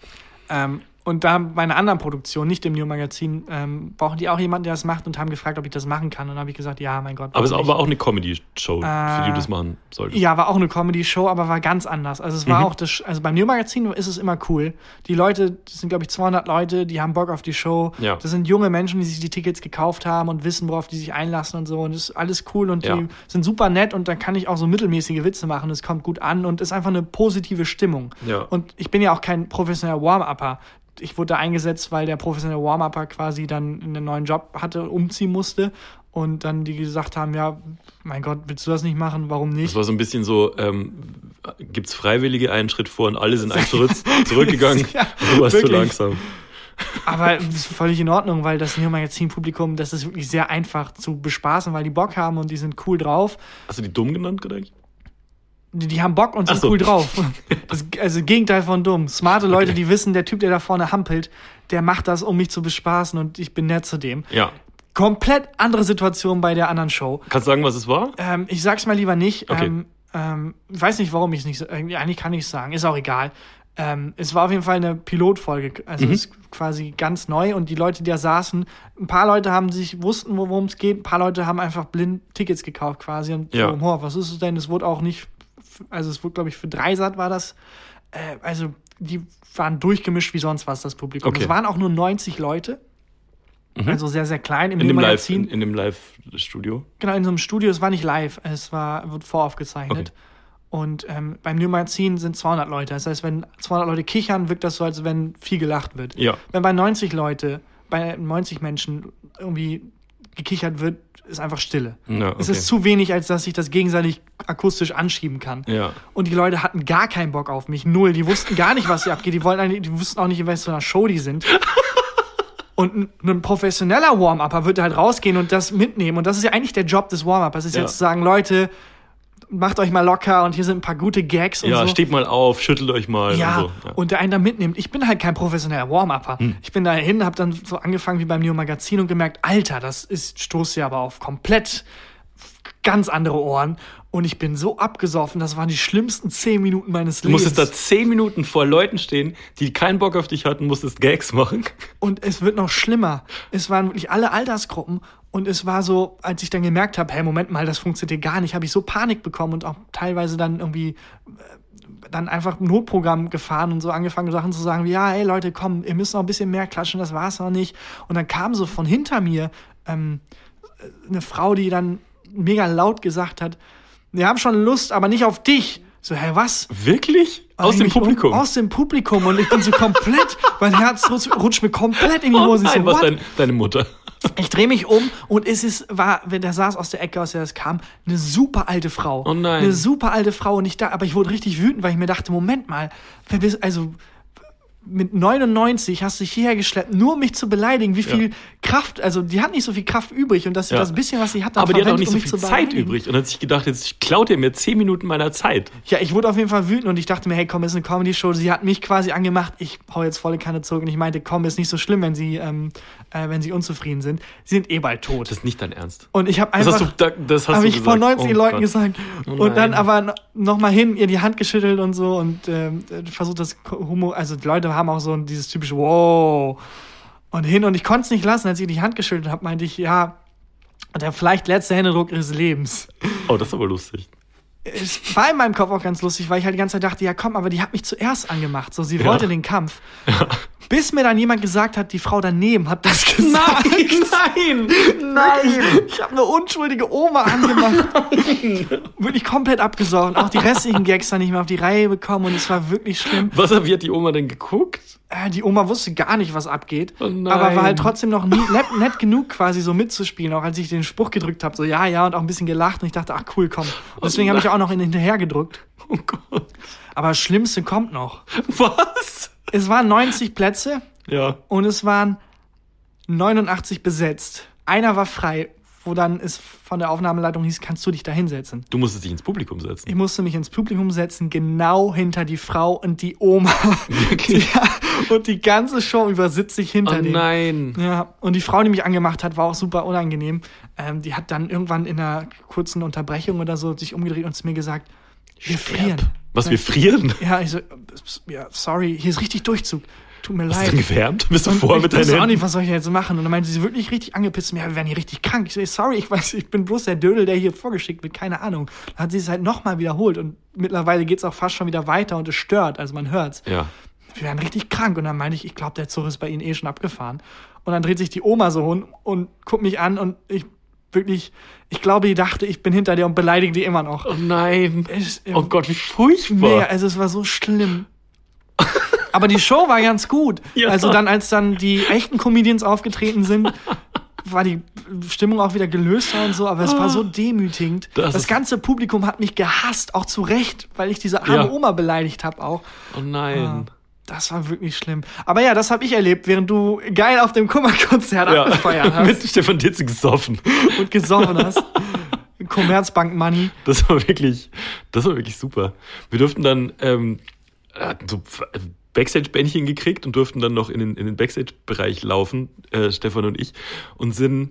Ähm, und da bei einer anderen Produktion, nicht im New Magazin, ähm, brauchen die auch jemanden, der das macht und haben gefragt, ob ich das machen kann. Und dann habe ich gesagt, ja, mein Gott. Aber es war auch eine Comedy-Show, für die Äh, du das machen solltest. Ja, war auch eine Comedy-Show, aber war ganz anders. Also es war Mhm. auch das, also beim New Magazin ist es immer cool. Die Leute, das sind glaube ich 200 Leute, die haben Bock auf die Show. Ja. Das sind junge Menschen, die sich die Tickets gekauft haben und wissen, worauf die sich einlassen und so. Und das ist alles cool und Ja. die sind super nett und da kann ich auch so mittelmäßige Witze machen. Es kommt gut an und ist einfach eine positive Stimmung. Ja. Und ich bin ja auch kein professioneller Warm-Upper. Ich wurde da eingesetzt, weil der professionelle Warm-Upper quasi dann einen neuen Job hatte, umziehen musste. Und dann die gesagt haben, ja, mein Gott, willst du das nicht machen? Warum nicht? Das war so ein bisschen so, ähm, gibt's Freiwillige einen Schritt vor und alle sind einen Schritt zurückgegangen Ja, du warst zu langsam. Aber das ist völlig in Ordnung, weil das Neo Magazin Publikum, das ist wirklich sehr einfach zu bespaßen, weil die Bock haben und die sind cool drauf. Hast du die dumm genannt, gerade? Die, die haben Bock und sind so. cool drauf. Das, also Gegenteil von dumm. Smarte Leute, Okay. die wissen, der Typ, der da vorne hampelt, der macht das, um mich zu bespaßen und ich bin nett zu dem. Ja. Komplett andere Situation bei der anderen Show. Kannst du sagen, was es war? Ähm, ich sag's mal lieber nicht. Okay. Ähm, ähm, ich weiß nicht, warum ich es nicht Eigentlich kann ich es sagen. Ist auch egal. Ähm, es war auf jeden Fall eine Pilotfolge. Also Mhm. es ist quasi ganz neu und die Leute, die da saßen, ein paar Leute haben sich, wussten, worum es geht, ein paar Leute haben einfach blind Tickets gekauft quasi. Und Ja. so, "Boah, was ist es denn? Es wurde auch nicht, also es wurde, glaube ich, für Dreisat war das. Äh, also die waren durchgemischt wie sonst was, das Publikum. Okay. Es waren auch nur 90 Leute. Also sehr, sehr klein im Mhm. In dem Live, in, in dem Live-Studio. Genau, in so einem Studio, es war nicht live, es war, wird voraufgezeichnet. Okay. Und ähm, beim New Magazin sind 200 Leute. Das heißt, wenn 200 Leute kichern, wirkt das so, als wenn viel gelacht wird. Ja. Wenn bei 90 Leute, bei 90 Menschen irgendwie gekichert wird, ist einfach Stille. Ja, Es okay. ist zu wenig, als dass ich das gegenseitig akustisch anschieben kann. Ja. Und die Leute hatten gar keinen Bock auf mich, null. Die wussten gar nicht, was hier abgeht. Die, wollten die wussten auch nicht, in einer Show die sind. Und ein, ein professioneller Warm-Upper würde halt rausgehen und das mitnehmen. Und das ist ja eigentlich der Job des Warm-Uppers. ist Ja. jetzt zu sagen, Leute, macht euch mal locker und hier sind ein paar gute Gags und Ja, so. steht mal auf, schüttelt euch mal. Ja, und, so. ja. Hm. und der einen da mitnimmt. Ich bin halt kein professioneller Warm-Upper. Ich bin da hin, hab dann so angefangen wie beim Neo Magazin und gemerkt, Alter, das ist, stoßt ja aber auf komplett ganz andere Ohren. Und ich bin so abgesoffen, das waren die schlimmsten zehn Minuten meines Du Lebens. musstest da zehn Minuten vor Leuten stehen, die keinen Bock auf dich hatten, musstest Gags machen. Und es wird noch schlimmer. Es waren wirklich alle Altersgruppen. Und es war so, als ich dann gemerkt habe, hey, Moment mal, das funktioniert hier gar nicht, habe ich so Panik bekommen und auch teilweise dann irgendwie äh, dann einfach ein Notprogramm gefahren und so angefangen, Sachen zu sagen wie, ja, ey Leute, komm, ihr müsst noch ein bisschen mehr klatschen, das war's noch nicht. Und dann kam so von hinter mir ähm, eine Frau, die dann mega laut gesagt hat, wir haben schon Lust, aber nicht auf dich. So, hä, was? Wirklich? Aus dem mich um- Publikum? Aus dem Publikum und ich bin so komplett, mein Herz rutscht, rutscht mir komplett in die oh Hose. Ich nein, so, was dein, deine Mutter? Ich drehe mich um und es ist, war, wenn der saß aus der Ecke, aus der das kam, eine super alte Frau. Oh nein. Eine super alte Frau und ich da, aber ich wurde richtig wütend, weil ich mir dachte, Moment mal, wer bist, also mit 99 hast du dich hierher geschleppt, nur um mich zu beleidigen, wie viel Kraft, also die hat nicht so viel Kraft übrig und dass sie Ja. das bisschen, was sie hat, dann Aber die hat auch nicht so um viel mich zu Zeit übrig und hat sich gedacht, jetzt klaut ihr mir zehn Minuten meiner Zeit. Ja, ich wurde auf jeden Fall wütend und ich dachte mir, hey, komm, ist eine Comedy-Show. Sie hat mich quasi angemacht. Ich hau jetzt volle Kanne zurück und ich meinte, komm, ist nicht so schlimm, wenn sie, ähm, äh, wenn sie unzufrieden sind. Sie sind eh bald tot. Das ist nicht dein Ernst. Und ich habe Das einfach, hast du, da- das hast habe du ich vor 90 Oh Leuten Gott. gesagt. Oh und dann aber noch mal hin, ihr die Hand geschüttelt und so und ähm, versucht das Humor, also die Leute haben auch so dieses typische Wow. Und hin und ich konnte es nicht lassen, als ich die Hand geschüttelt habe, meinte ich, ja, der vielleicht letzte Händedruck ihres Lebens. Oh, das ist aber lustig. Es war in meinem Kopf auch ganz lustig, weil ich halt die ganze Zeit dachte, ja komm, aber die hat mich zuerst angemacht. So, sie Ja. wollte den Kampf. Bis mir dann jemand gesagt hat, die Frau daneben hat das gesagt. nein, Nein! Ich habe eine unschuldige Oma angemacht. wirklich komplett abgesorgt. Auch die restlichen Gags dann nicht mehr auf die Reihe bekommen und es war wirklich schlimm. Was, wie hat die Oma denn geguckt? Äh, die Oma wusste gar nicht, was abgeht. Oh aber war halt trotzdem noch nie, nett, nett genug, quasi so mitzuspielen. Auch als ich den Spruch gedrückt habe, so ja, ja, und auch ein bisschen gelacht. Und ich dachte, ach cool, komm. Und deswegen habe ich auch noch in hinterher gedrückt. Oh Gott. Aber das Schlimmste kommt noch. Was? Es waren 90 Plätze Ja. und es waren 89 besetzt. Einer war frei. wo dann es von der Aufnahmeleitung hieß, kannst du dich da hinsetzen? Du musstest dich ins Publikum setzen. Ich musste mich ins Publikum setzen, genau hinter die Frau und die Oma. ja, und die ganze Show über sitze ich hinter oh denen. nein. Ja, und die Frau, die mich angemacht hat, war auch super unangenehm. Ähm, die hat dann irgendwann in einer kurzen Unterbrechung oder so sich umgedreht und zu mir gesagt, wir frieren. Was, wir frieren? Ja, ich so, ja, sorry, hier ist richtig Durchzug. Tut mir Hast leid. du denn gewärmt? Bist du Und vor ich mit deinen auch Händen? nicht, was soll ich jetzt machen? Und dann meinte sie wirklich richtig angepisst, ja, wir werden hier richtig krank. Ich so, sorry, ich weiß, ich bin bloß der Dödel, der hier vorgeschickt wird, keine Ahnung. Dann hat sie es halt nochmal wiederholt und mittlerweile geht's auch fast schon wieder weiter und es stört, also man hört's. Ja. Wir werden richtig krank und dann meinte ich, ich glaube, der Zug ist bei Ihnen eh schon abgefahren. Und dann dreht sich die Oma so hin und guckt mich an und ich wirklich, ich glaube, die dachte, ich bin hinter der und beleidige die immer noch. Oh nein. Es- Oh Gott, wie furchtbar. Nee, also es war so schlimm. Aber die Show war ganz gut. Ja. Also dann, als dann die echten Comedians aufgetreten sind, war die Stimmung auch wieder gelöster und so, aber es war so demütigend. Das Das, ganze Publikum hat mich gehasst, auch zu Recht, weil ich diese arme Ja. Oma beleidigt habe auch. Oh nein. Das war wirklich schlimm. Aber ja, das habe ich erlebt, während du geil auf dem Kummerkonzert Ja. abgefeiert hast Mit Stefan Ditze gesoffen. und gesoffen hast. Commerzbank Money. Das war wirklich, das war wirklich super. Wir durften dann ähm, äh, so Backstage-Bändchen gekriegt und durften dann noch in den, in den Backstage-Bereich laufen, äh, Stefan und ich, und sind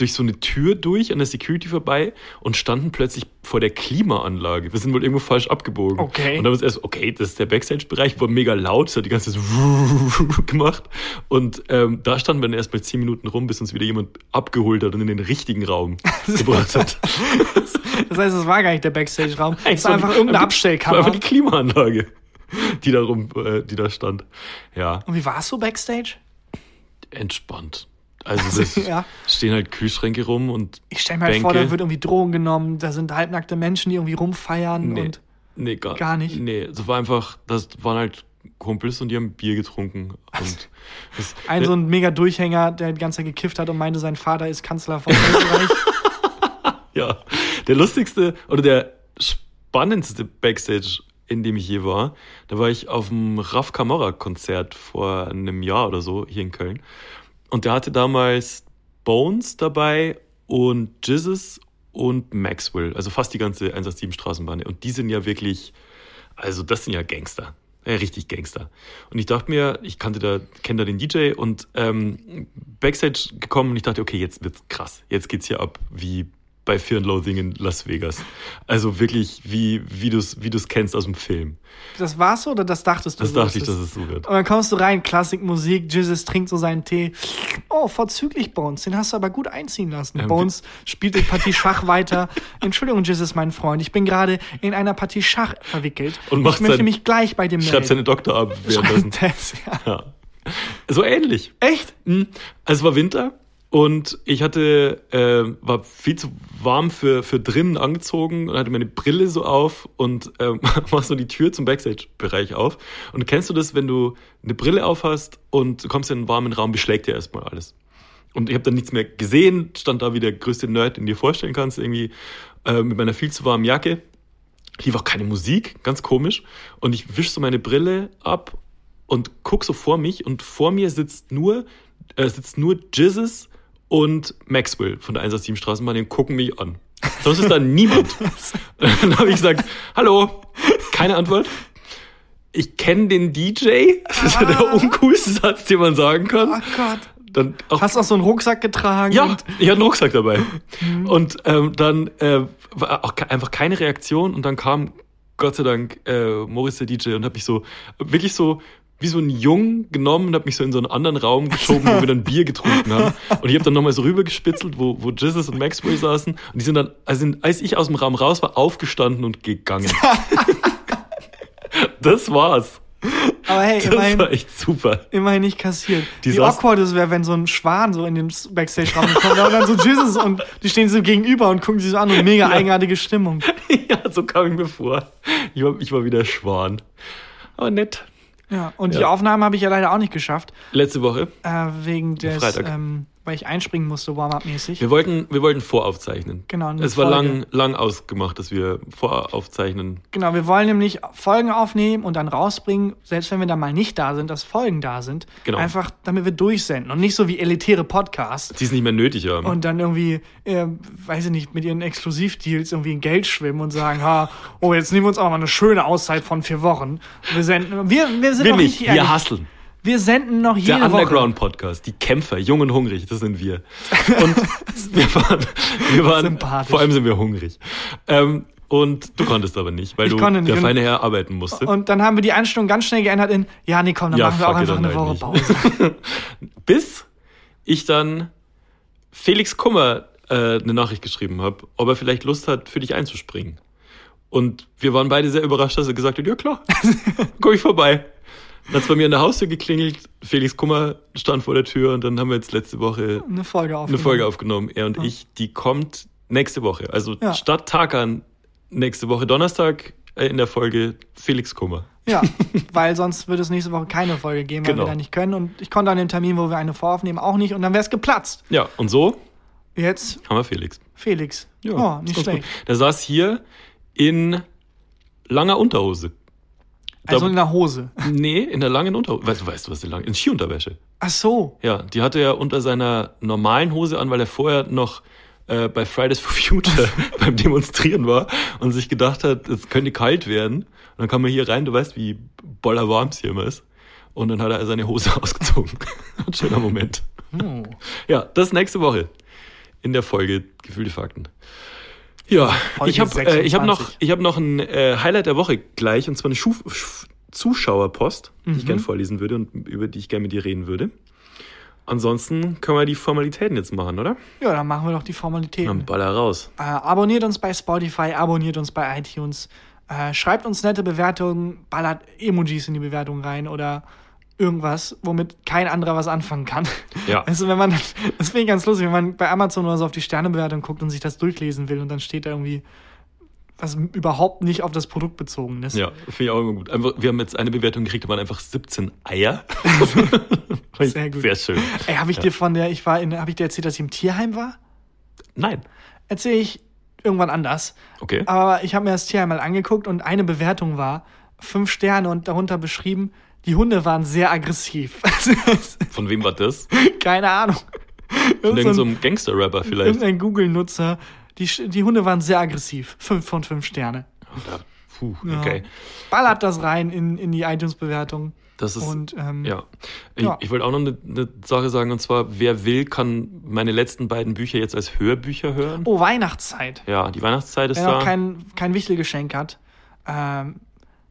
durch so eine Tür durch an der Security vorbei und standen plötzlich vor der Klimaanlage. Wir sind wohl irgendwo falsch abgebogen. Okay. Und dann uns erst, okay, das ist der Backstage-Bereich, war mega laut, es hat die ganze Zeit so gemacht. Und ähm, da standen wir dann erst mal zehn Minuten rum, bis uns wieder jemand abgeholt hat und in den richtigen Raum gebracht hat. Das heißt, es war gar nicht der Backstage-Raum. Es war war einfach irgendeine war Abstellkammer. einfach die Klimaanlage, die da rum, äh, die da stand. Ja, Und wie warst du Backstage? entspannt. Also das Ja. stehen halt Kühlschränke rum und Ich stelle mir halt vor, da Bänke. wird irgendwie Drogen genommen, da sind halbnackte Menschen, die irgendwie rumfeiern nee, und nee, gar, gar nicht? Nee, das war einfach, das waren halt Kumpels und die haben Bier getrunken. Das, ein so ein mega Durchhänger, der die ganze Zeit gekifft hat und meinte, sein Vater ist Kanzler von Österreich. Ja, der lustigste oder der spannendste Backstage, in dem ich je war, da war ich auf dem Raf Camorra Konzert vor einem Jahr oder so hier in Köln. Und der hatte damals Bones dabei und Jizzes und Maxwell, also fast die ganze 187 Straßenbahn. Und die sind ja wirklich, also das sind ja Gangster. Ja, richtig Gangster. Und ich dachte mir, ich kannte da, kenne da den DJ und ähm, Backstage gekommen und ich dachte, okay, jetzt wird's krass. Jetzt geht's hier ab wie bei Fear and Loathing in Las Vegas. Also wirklich, wie, wie du es wie du's kennst aus dem Film. Das war's so oder das dachtest du? Das so dachte ich, dass es so wird. Und dann kommst du rein, Klassikmusik, Jesus trinkt so seinen Tee. Oh, vorzüglich Bones, den hast du aber gut einziehen lassen. Ja, Bones spielt die Partie Schach weiter. Entschuldigung, Jesus, mein Freund, ich bin gerade in einer Partie Schach verwickelt. Und macht ich möchte sein- mich gleich bei dem Schreibt seine Doktor ab währenddessen. Das, ja. Ja. So ähnlich. Echt? Mhm. Also es war Winter und ich hatte, äh, war viel zu warm für, für drinnen angezogen und hatte meine Brille so auf und äh, mach so die Tür zum Backstage-Bereich auf. Und kennst du das, wenn du eine Brille auf hast und du kommst in einen warmen Raum, beschlägt dir erstmal alles. Und ich habe dann nichts mehr gesehen, stand da wie der größte Nerd, den du dir vorstellen kannst, irgendwie äh, mit meiner viel zu warmen Jacke. Lief auch keine Musik, ganz komisch. Und ich wisch so meine Brille ab und guck so vor mich und vor mir sitzt nur, äh, sitzt nur Jizzes und Maxwell von der 187 Straßenbahn, die gucken mich an. Sonst ist da niemand. Dann habe ich gesagt, hallo, keine Antwort. Ich kenne den DJ. Das ist ja der uncoolste Satz, den man sagen Oh kann. Gott. Dann auch Hast auch so einen Rucksack getragen? ja, ich hatte einen Rucksack dabei. Und ähm, dann äh, war auch einfach keine Reaktion und dann kam Gott sei Dank äh, Morris der DJ und hat mich so wirklich so wie so ein Jung genommen und hat mich so in so einen anderen Raum geschoben, wo wir dann Bier getrunken haben. Und ich habe dann nochmal so rübergespitzelt, wo, wo Jesus und Maxwell saßen. Und die sind dann, also als ich aus dem Raum raus war, aufgestanden und gegangen. das war's. Aber hey, Das immerhin, war echt super. immerhin nicht kassiert. Die Wie awkward es wäre, wenn so ein Schwan so in den Backstage-Raum kommt und dann so Jesus und die stehen so gegenüber und gucken sich so an und mega eigenartige Stimmung. ja, so kam ich mir vor. Ich war, ich war wieder Schwan. Aber nett. Ja, und die Ja. Aufnahmen habe ich ja leider auch nicht geschafft, Letzte Woche. äh, wegen des Freitag. ähm, weil ich einspringen musste, Warm-up-mäßig. Wir wollten, wir wollten voraufzeichnen. Genau, Es war Folge. lang, lang ausgemacht, dass wir voraufzeichnen. Genau, wir wollen nämlich Folgen aufnehmen und dann rausbringen, selbst wenn wir da mal nicht da sind, dass Folgen da sind. Genau. Einfach, damit wir durchsenden und nicht so wie elitäre Podcasts. Die es nicht mehr nötig haben. Und dann irgendwie, äh, weiß ich nicht, mit ihren Exklusivdeals irgendwie in Geld schwimmen und sagen, ha, oh, jetzt nehmen wir uns auch mal eine schöne Auszeit von vier Wochen. Wir senden, wir, wir sind wir noch nicht, nicht wir hasseln. Wir senden noch jede Der Woche. Underground-Podcast, die Kämpfer, jung und hungrig, das sind wir. Und wir waren, wir waren Sympathisch. vor allem sind wir hungrig. Ähm, und du konntest aber nicht, weil Ich du nicht. der feine Herr arbeiten musste. Und dann haben wir die Einstellung ganz schnell geändert in, ja, nee, komm, dann Ja, machen wir auch einfach eine halt Woche. Pause. Bis ich dann Felix Kummer äh, eine Nachricht geschrieben habe, ob er vielleicht Lust hat, für dich einzuspringen. Und wir waren beide sehr überrascht, dass er gesagt hat, ja klar, komm ich vorbei. Dann hat's bei mir an der Haustür geklingelt, Felix Kummer stand vor der Tür und dann haben wir jetzt letzte Woche Eine Folge eine aufgenommen. Folge aufgenommen, er und ich, die kommt nächste Woche. Also Ja. statt Takan nächste Woche Donnerstag äh, in der Folge Felix Kummer. Ja, weil sonst würde es nächste Woche keine Folge geben, weil Genau. wir da nicht können. Und ich konnte an dem Termin, wo wir eine voraufnehmen, auch nicht. Und dann wäre es geplatzt. Ja, und so Jetzt haben wir Felix. Felix. Ja, oh, nicht schlecht. gut. Der saß hier in langer Unterhose. Also in der Hose. Nee, in der langen Unterhose. Weißt du, weißt du, was die lange? In Skiunterwäsche. Ach so. Ja, die hatte er unter seiner normalen Hose an, weil er vorher noch äh, bei Fridays for Future beim Demonstrieren war und sich gedacht hat, es könnte kalt werden. Und dann kam er hier rein, du weißt, wie boller warm es hier immer ist. Und dann hat er seine Hose ausgezogen. Ein schöner Moment. Oh. Ja, das nächste Woche in der Folge Gefühlte Fakten. Ja, Folge ich habe äh, ich hab noch, 26. ich hab noch ein äh, Highlight der Woche gleich, und zwar eine Schu Sch- Zuschauerpost, die ich Mhm. gerne vorlesen würde und über die ich gerne mit dir reden würde. Ansonsten können wir die Formalitäten jetzt machen, oder? Ja, dann machen wir doch die Dann Formalitäten. baller raus. Äh, abonniert uns bei Spotify, abonniert uns bei iTunes. Äh, schreibt uns nette Bewertungen, ballert Emojis in die Bewertung rein oder irgendwas, womit kein anderer was anfangen kann. Ja. Also wenn man, das finde ich ganz lustig, wenn man bei Amazon oder so auf die Sternebewertung guckt und sich das durchlesen will und dann steht da irgendwie, was überhaupt nicht auf das Produkt bezogen ist. Ja, finde ich auch immer gut. Einfach, wir haben jetzt eine Bewertung gekriegt, da waren einfach 17 Eier. Sehr gut. Sehr schön. Ey, habe ich dir von der, ich war in, habe ich dir erzählt, dass ich im Tierheim war? Nein. Erzähle ich irgendwann anders. Okay. Aber ich habe mir das Tierheim mal angeguckt und eine Bewertung war fünf Sterne und darunter beschrieben, die Hunde waren sehr aggressiv. Von wem war das? Keine Ahnung. Von Irgend irgendeinem so Gangster-Rapper vielleicht. Irgendein Google-Nutzer. Die, die Hunde waren sehr aggressiv. Fünf von fünf Sterne. Ja, Puh, Ja. okay. Ballert das rein in, in die iTunes-Bewertung. Das ist, Und ähm, ja. Ich, Ja. ich wollte auch noch eine, eine Sache sagen, und zwar, wer will, kann meine letzten beiden Bücher jetzt als Hörbücher hören. oh, Weihnachtszeit. Ja, die Weihnachtszeit ist Wer da. noch kein, kein Wichtelgeschenk hat. Ähm,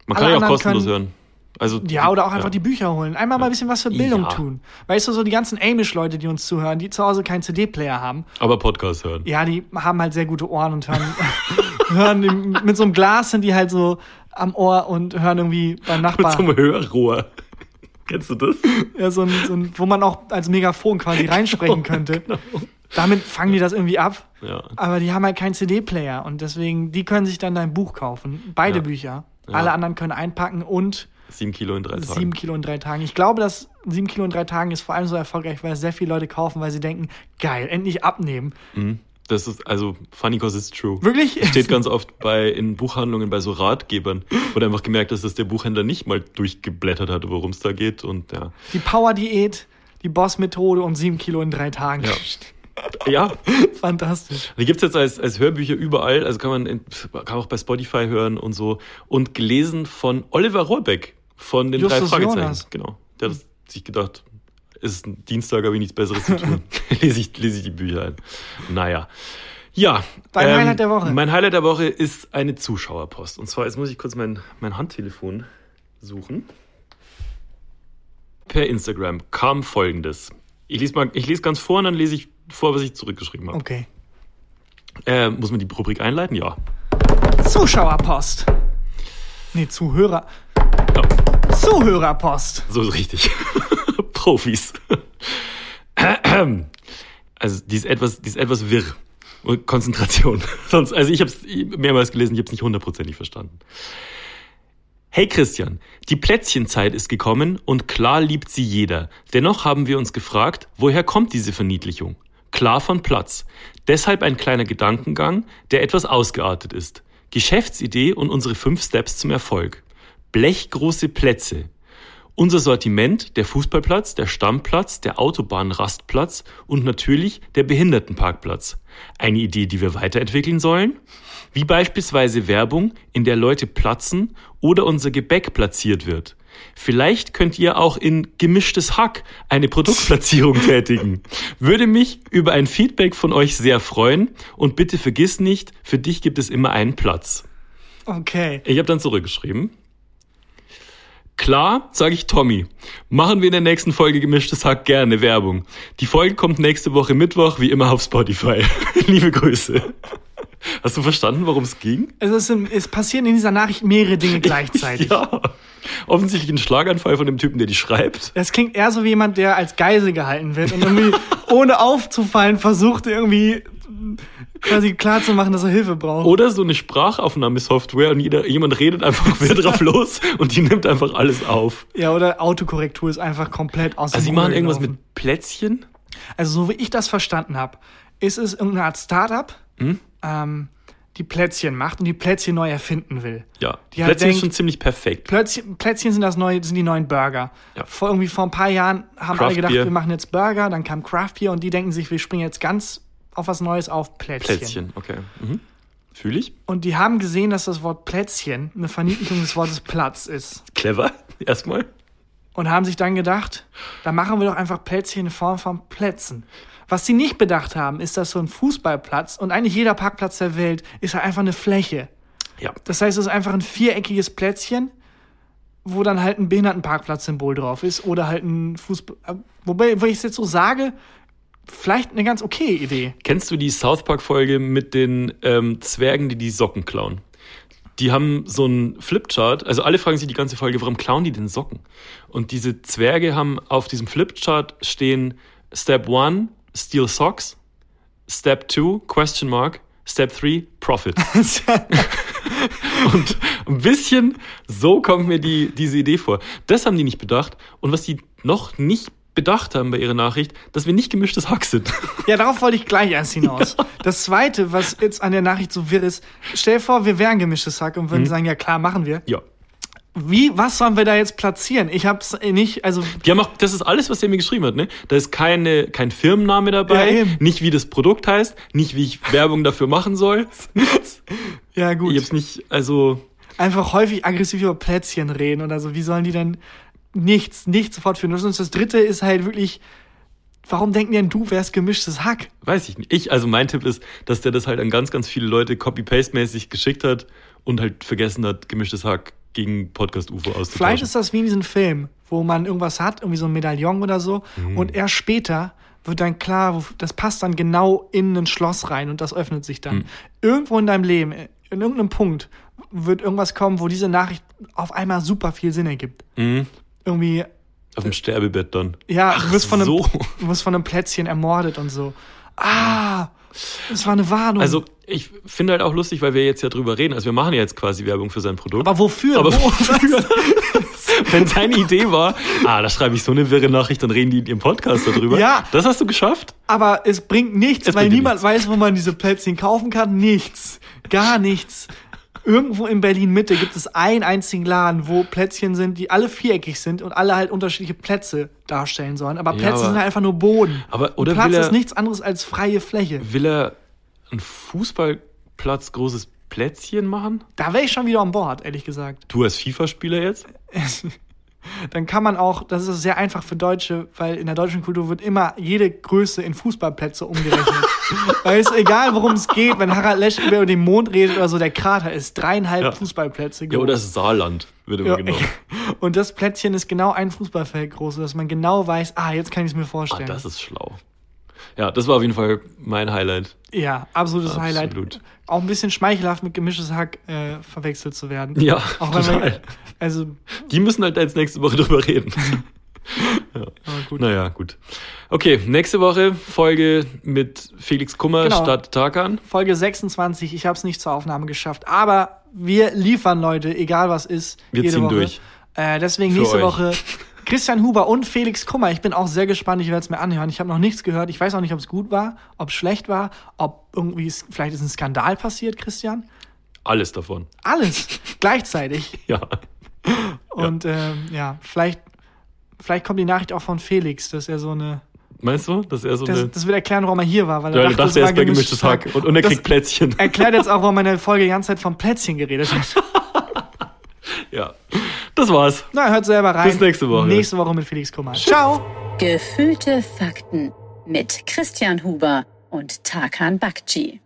Man kann ja auch kostenlos können- hören. Also, Ja, oder auch einfach ja. die Bücher holen. Einmal mal ein bisschen was für Bildung Ja. tun. Weißt du, so die ganzen Amish-Leute, die uns zuhören, die zu Hause keinen CD-Player haben, Aber Podcast hören. ja, die haben halt sehr gute Ohren und hören, hören mit so einem Glas sind die halt so am Ohr und hören irgendwie beim Mit Nachbar. so einem Hörrohr. Kennst du das? ja, so ein, so ein, wo man auch als Megafon quasi reinsprechen könnte. Damit fangen die das irgendwie ab. Ja. Aber die haben halt keinen CD-Player und deswegen, die können sich dann dein Buch kaufen. Beide Ja. Bücher. Ja. Alle anderen können einpacken und Sieben Kilo in drei Tagen. Sieben Kilo in drei Tagen. Ich glaube, dass sieben Kilo in drei Tagen ist vor allem so erfolgreich, weil es sehr viele Leute kaufen, weil sie denken, geil, endlich abnehmen. Mhm. Das ist, also, funny cause it's true. Wirklich? Steht ganz oft bei, in Buchhandlungen bei so Ratgebern, wo du einfach gemerkt hast, dass der Buchhändler nicht mal durchgeblättert hat, worum es da geht und ja. Die Power-Diät, die Boss-Methode und sieben Kilo in drei Tagen. Ja. Ja, Fantastisch. die gibt's jetzt als, als Hörbücher überall, also kann man in, kann auch bei Spotify hören und so. Und gelesen von Oliver Rohrbeck von den Justus drei Fragezeichen. Jonas. Genau. Der hat sich gedacht, ist ein Dienstag, habe ich nichts Besseres zu tun. lese, ich, lese ich die Bücher ein. Naja. Ja. ähm, Dein Highlight der Woche. Mein Highlight der Woche ist eine Zuschauerpost. Und zwar, jetzt muss ich kurz mein, mein Handtelefon suchen. Per Instagram kam folgendes. Ich lese, mal, ich lese ganz vor und dann lese ich vor, was ich zurückgeschrieben habe. Okay. Äh, muss man die Rubrik einleiten? Ja. Zuschauerpost. Nee, Zuhörer. Zuhörerpost. so richtig. Profis. also, die ist etwas, die ist etwas wirr. Konzentration. Sonst, also ich habe es mehrmals gelesen, ich habe es nicht hundertprozentig verstanden. Hey Christian, die Plätzchenzeit ist gekommen und klar liebt sie jeder. Dennoch haben wir uns gefragt, woher kommt diese Verniedlichung? Klar von Platz. Deshalb ein kleiner Gedankengang, der etwas ausgeartet ist. Geschäftsidee und unsere fünf Steps zum Erfolg. Blechgroße Plätze. Unser Sortiment, der Fußballplatz, der Stammplatz, der Autobahnrastplatz und natürlich der Behindertenparkplatz. Eine Idee, die wir weiterentwickeln sollen? Wie beispielsweise Werbung, in der Leute platzen oder unser Gebäck platziert wird. Vielleicht könnt ihr auch in gemischtes Hack eine Produktplatzierung tätigen. Würde mich über ein Feedback von euch sehr freuen und bitte vergiss nicht, für dich gibt es immer einen Platz. Okay. Ich habe dann zurückgeschrieben. Klar, sage ich Tommy. Machen wir in der nächsten Folge gemischtes Hack gerne Werbung. Die Folge kommt nächste Woche Mittwoch, wie immer auf Spotify. Liebe Grüße. Hast du verstanden, worum es ging? Es, sind, es passieren in dieser Nachricht mehrere Dinge gleichzeitig. Ja. Offensichtlich ein Schlaganfall von dem Typen, der die schreibt. Das klingt eher so wie jemand, der als Geisel gehalten wird und irgendwie ohne aufzufallen versucht, irgendwie quasi klarzumachen, dass er Hilfe braucht. Oder so eine Sprachaufnahmesoftware und jeder, jemand redet einfach wieder drauf los und die nimmt einfach alles auf. Ja, oder Autokorrektur ist einfach komplett aus Also die machen irgendwas mit Plätzchen. Also so wie ich das verstanden habe, ist es irgendeine Art Startup, Hm? ähm, die Plätzchen macht und die Plätzchen neu erfinden will. Ja, Die halt Plätzchen ist denkt- schon ziemlich perfekt. Plätzchen, Plätzchen sind das neue, sind die neuen Burger. Ja. Vor irgendwie vor ein paar Jahren haben alle Craft gedacht, Beer. wir machen jetzt Burger, dann kam Craft Beer und die denken sich, wir springen jetzt ganz auf was Neues auf Plätzchen. Plätzchen, okay. Mhm. Fühle ich. Und die haben gesehen, dass das Wort Plätzchen eine Verniedlichung des Wortes Platz ist. Clever, erstmal. Und haben sich dann gedacht, da machen wir doch einfach Plätzchen in Form von Plätzen. Was sie nicht bedacht haben, ist, dass so ein Fußballplatz und eigentlich jeder Parkplatz der Welt ist halt einfach eine Fläche. Ja. Das heißt, es ist einfach ein viereckiges Plätzchen, wo dann halt ein Behindertenparkplatz-Symbol drauf ist oder halt ein Fußball. äh, Wobei, wo ich es jetzt so sage, vielleicht eine ganz okay Idee. Kennst du die South Park-Folge mit den ähm, Zwergen, die die Socken klauen? Die haben so einen Flipchart, also alle fragen sich die ganze Folge, warum klauen die denn Socken? Und diese Zwerge haben auf diesem Flipchart stehen Step 1, steal socks, Step 2, question mark, Step 3, profit. Und ein bisschen so kommt mir die, diese Idee vor. Das haben die nicht bedacht. Und was die noch nicht bedacht haben bei ihrer Nachricht, dass wir nicht gemischtes Hack sind. Ja, darauf wollte ich gleich erst hinaus. Das zweite, was jetzt an der Nachricht so wirr ist, stell dir vor, wir wären gemischtes Hack und würden sagen, ja klar, machen wir. Ja. Wie, was sollen wir da jetzt platzieren? Ich hab's nicht, also Die haben auch, das ist alles, was der mir geschrieben hat, ne? Da ist keine, kein Firmenname dabei, Ja, nicht wie das Produkt heißt, nicht wie ich Werbung dafür machen soll. Nichts. ja gut. Ich hab's nicht, also, einfach häufig aggressiv über Plätzchen reden oder so. Wie sollen die denn nichts, nichts sofort finden? Und das dritte ist halt wirklich, warum denken denn du wärst gemischtes Hack? weiß ich nicht. Ich, also mein Tipp ist, dass der das halt an ganz, ganz viele Leute copy-paste-mäßig geschickt hat und halt vergessen hat, gemischtes Hack gegen Podcast-UFO auszutauschen. Vielleicht ist das wie in diesem Film, wo man irgendwas hat, irgendwie so ein Medaillon oder so, Mhm. und erst später wird dann klar, das passt dann genau in ein Schloss rein und das öffnet sich Mhm. dann. Irgendwo in deinem Leben, in irgendeinem Punkt, wird irgendwas kommen, wo diese Nachricht auf einmal super viel Sinn ergibt. Mhm. Irgendwie, Auf dem Sterbebett dann. ja, du wirst von, einem, so. du wirst von einem Plätzchen ermordet und so. Ah, das war eine Warnung. Also, ich finde halt auch lustig, weil wir jetzt ja drüber reden. Also, wir machen ja jetzt quasi Werbung für sein Produkt. aber wofür? Aber Wo? wofür? Wenn seine Idee war, ah, da schreibe ich so eine wirre Nachricht, dann reden die in ihrem Podcast darüber. Ja. Das hast du geschafft? Aber es bringt nichts, Es weil bringt niemand nichts. weiß, wo man diese Plätzchen kaufen kann. Nichts. Gar nichts. Irgendwo in Berlin-Mitte gibt es einen einzigen Laden, wo Plätzchen sind, die alle viereckig sind und alle halt unterschiedliche Plätze darstellen sollen. Aber Ja, Plätze aber- sind halt einfach nur Boden. Aber, oder Platz er, ist nichts anderes als freie Fläche. will er ein Fußballplatz großes Plätzchen machen? Da wäre ich schon wieder an Bord, ehrlich gesagt. Du als FIFA-Spieler jetzt? Dann kann man auch, das ist sehr einfach für Deutsche, weil in der deutschen Kultur wird immer jede Größe in Fußballplätze umgerechnet. weil es egal, worum es geht, wenn Harald Lesch über den Mond redet oder so, der Krater ist dreieinhalb Ja. Fußballplätze Ja, groß. oder das Saarland wird immer Ja, genommen. Und das Plätzchen ist genau ein Fußballfeld groß, dass man genau weiß, ah, jetzt kann ich es mir Ah, vorstellen. das ist schlau. Ja, das war auf jeden Fall mein Highlight. ja, absolutes Absolut. Highlight. Auch ein bisschen schmeichelhaft mit gemischtes Hack äh, verwechselt zu werden. Ja, Auch total. man, also, Die müssen halt jetzt nächste Woche drüber reden. aber gut. Naja, gut. Okay, nächste Woche Folge mit Felix Kummer Genau. statt Tarkan. Folge 26, ich habe es nicht zur Aufnahme geschafft, aber wir liefern, Leute, egal was ist. Wir jede ziehen Woche. durch. Äh, deswegen Für nächste euch. Woche Christian Huber und Felix Kummer. Ich bin auch sehr gespannt, ich werde es mir anhören. Ich habe noch nichts gehört. Ich weiß auch nicht, ob es gut war, ob es schlecht war, ob irgendwie, vielleicht ist ein Skandal passiert, Christian. Alles davon. Alles gleichzeitig. Ja. Und ähm, ja, vielleicht, vielleicht kommt die Nachricht auch von Felix, dass er so eine. Meinst du, dass er so Das, eine. das wird erklären, warum er hier war. Weil er Ja, dachte, dachte, er ist bei gemischtes Hack und, und er das kriegt Plätzchen. Erklärt jetzt auch, warum er in der Folge die ganze Zeit vom Plätzchen geredet hat. Ja. Das war's. Na, hört selber rein. Bis nächste Woche. Nächste Woche mit Felix Kummer. Ciao. Gefühlte Fakten mit Christian Huber und Tarkan Bakci.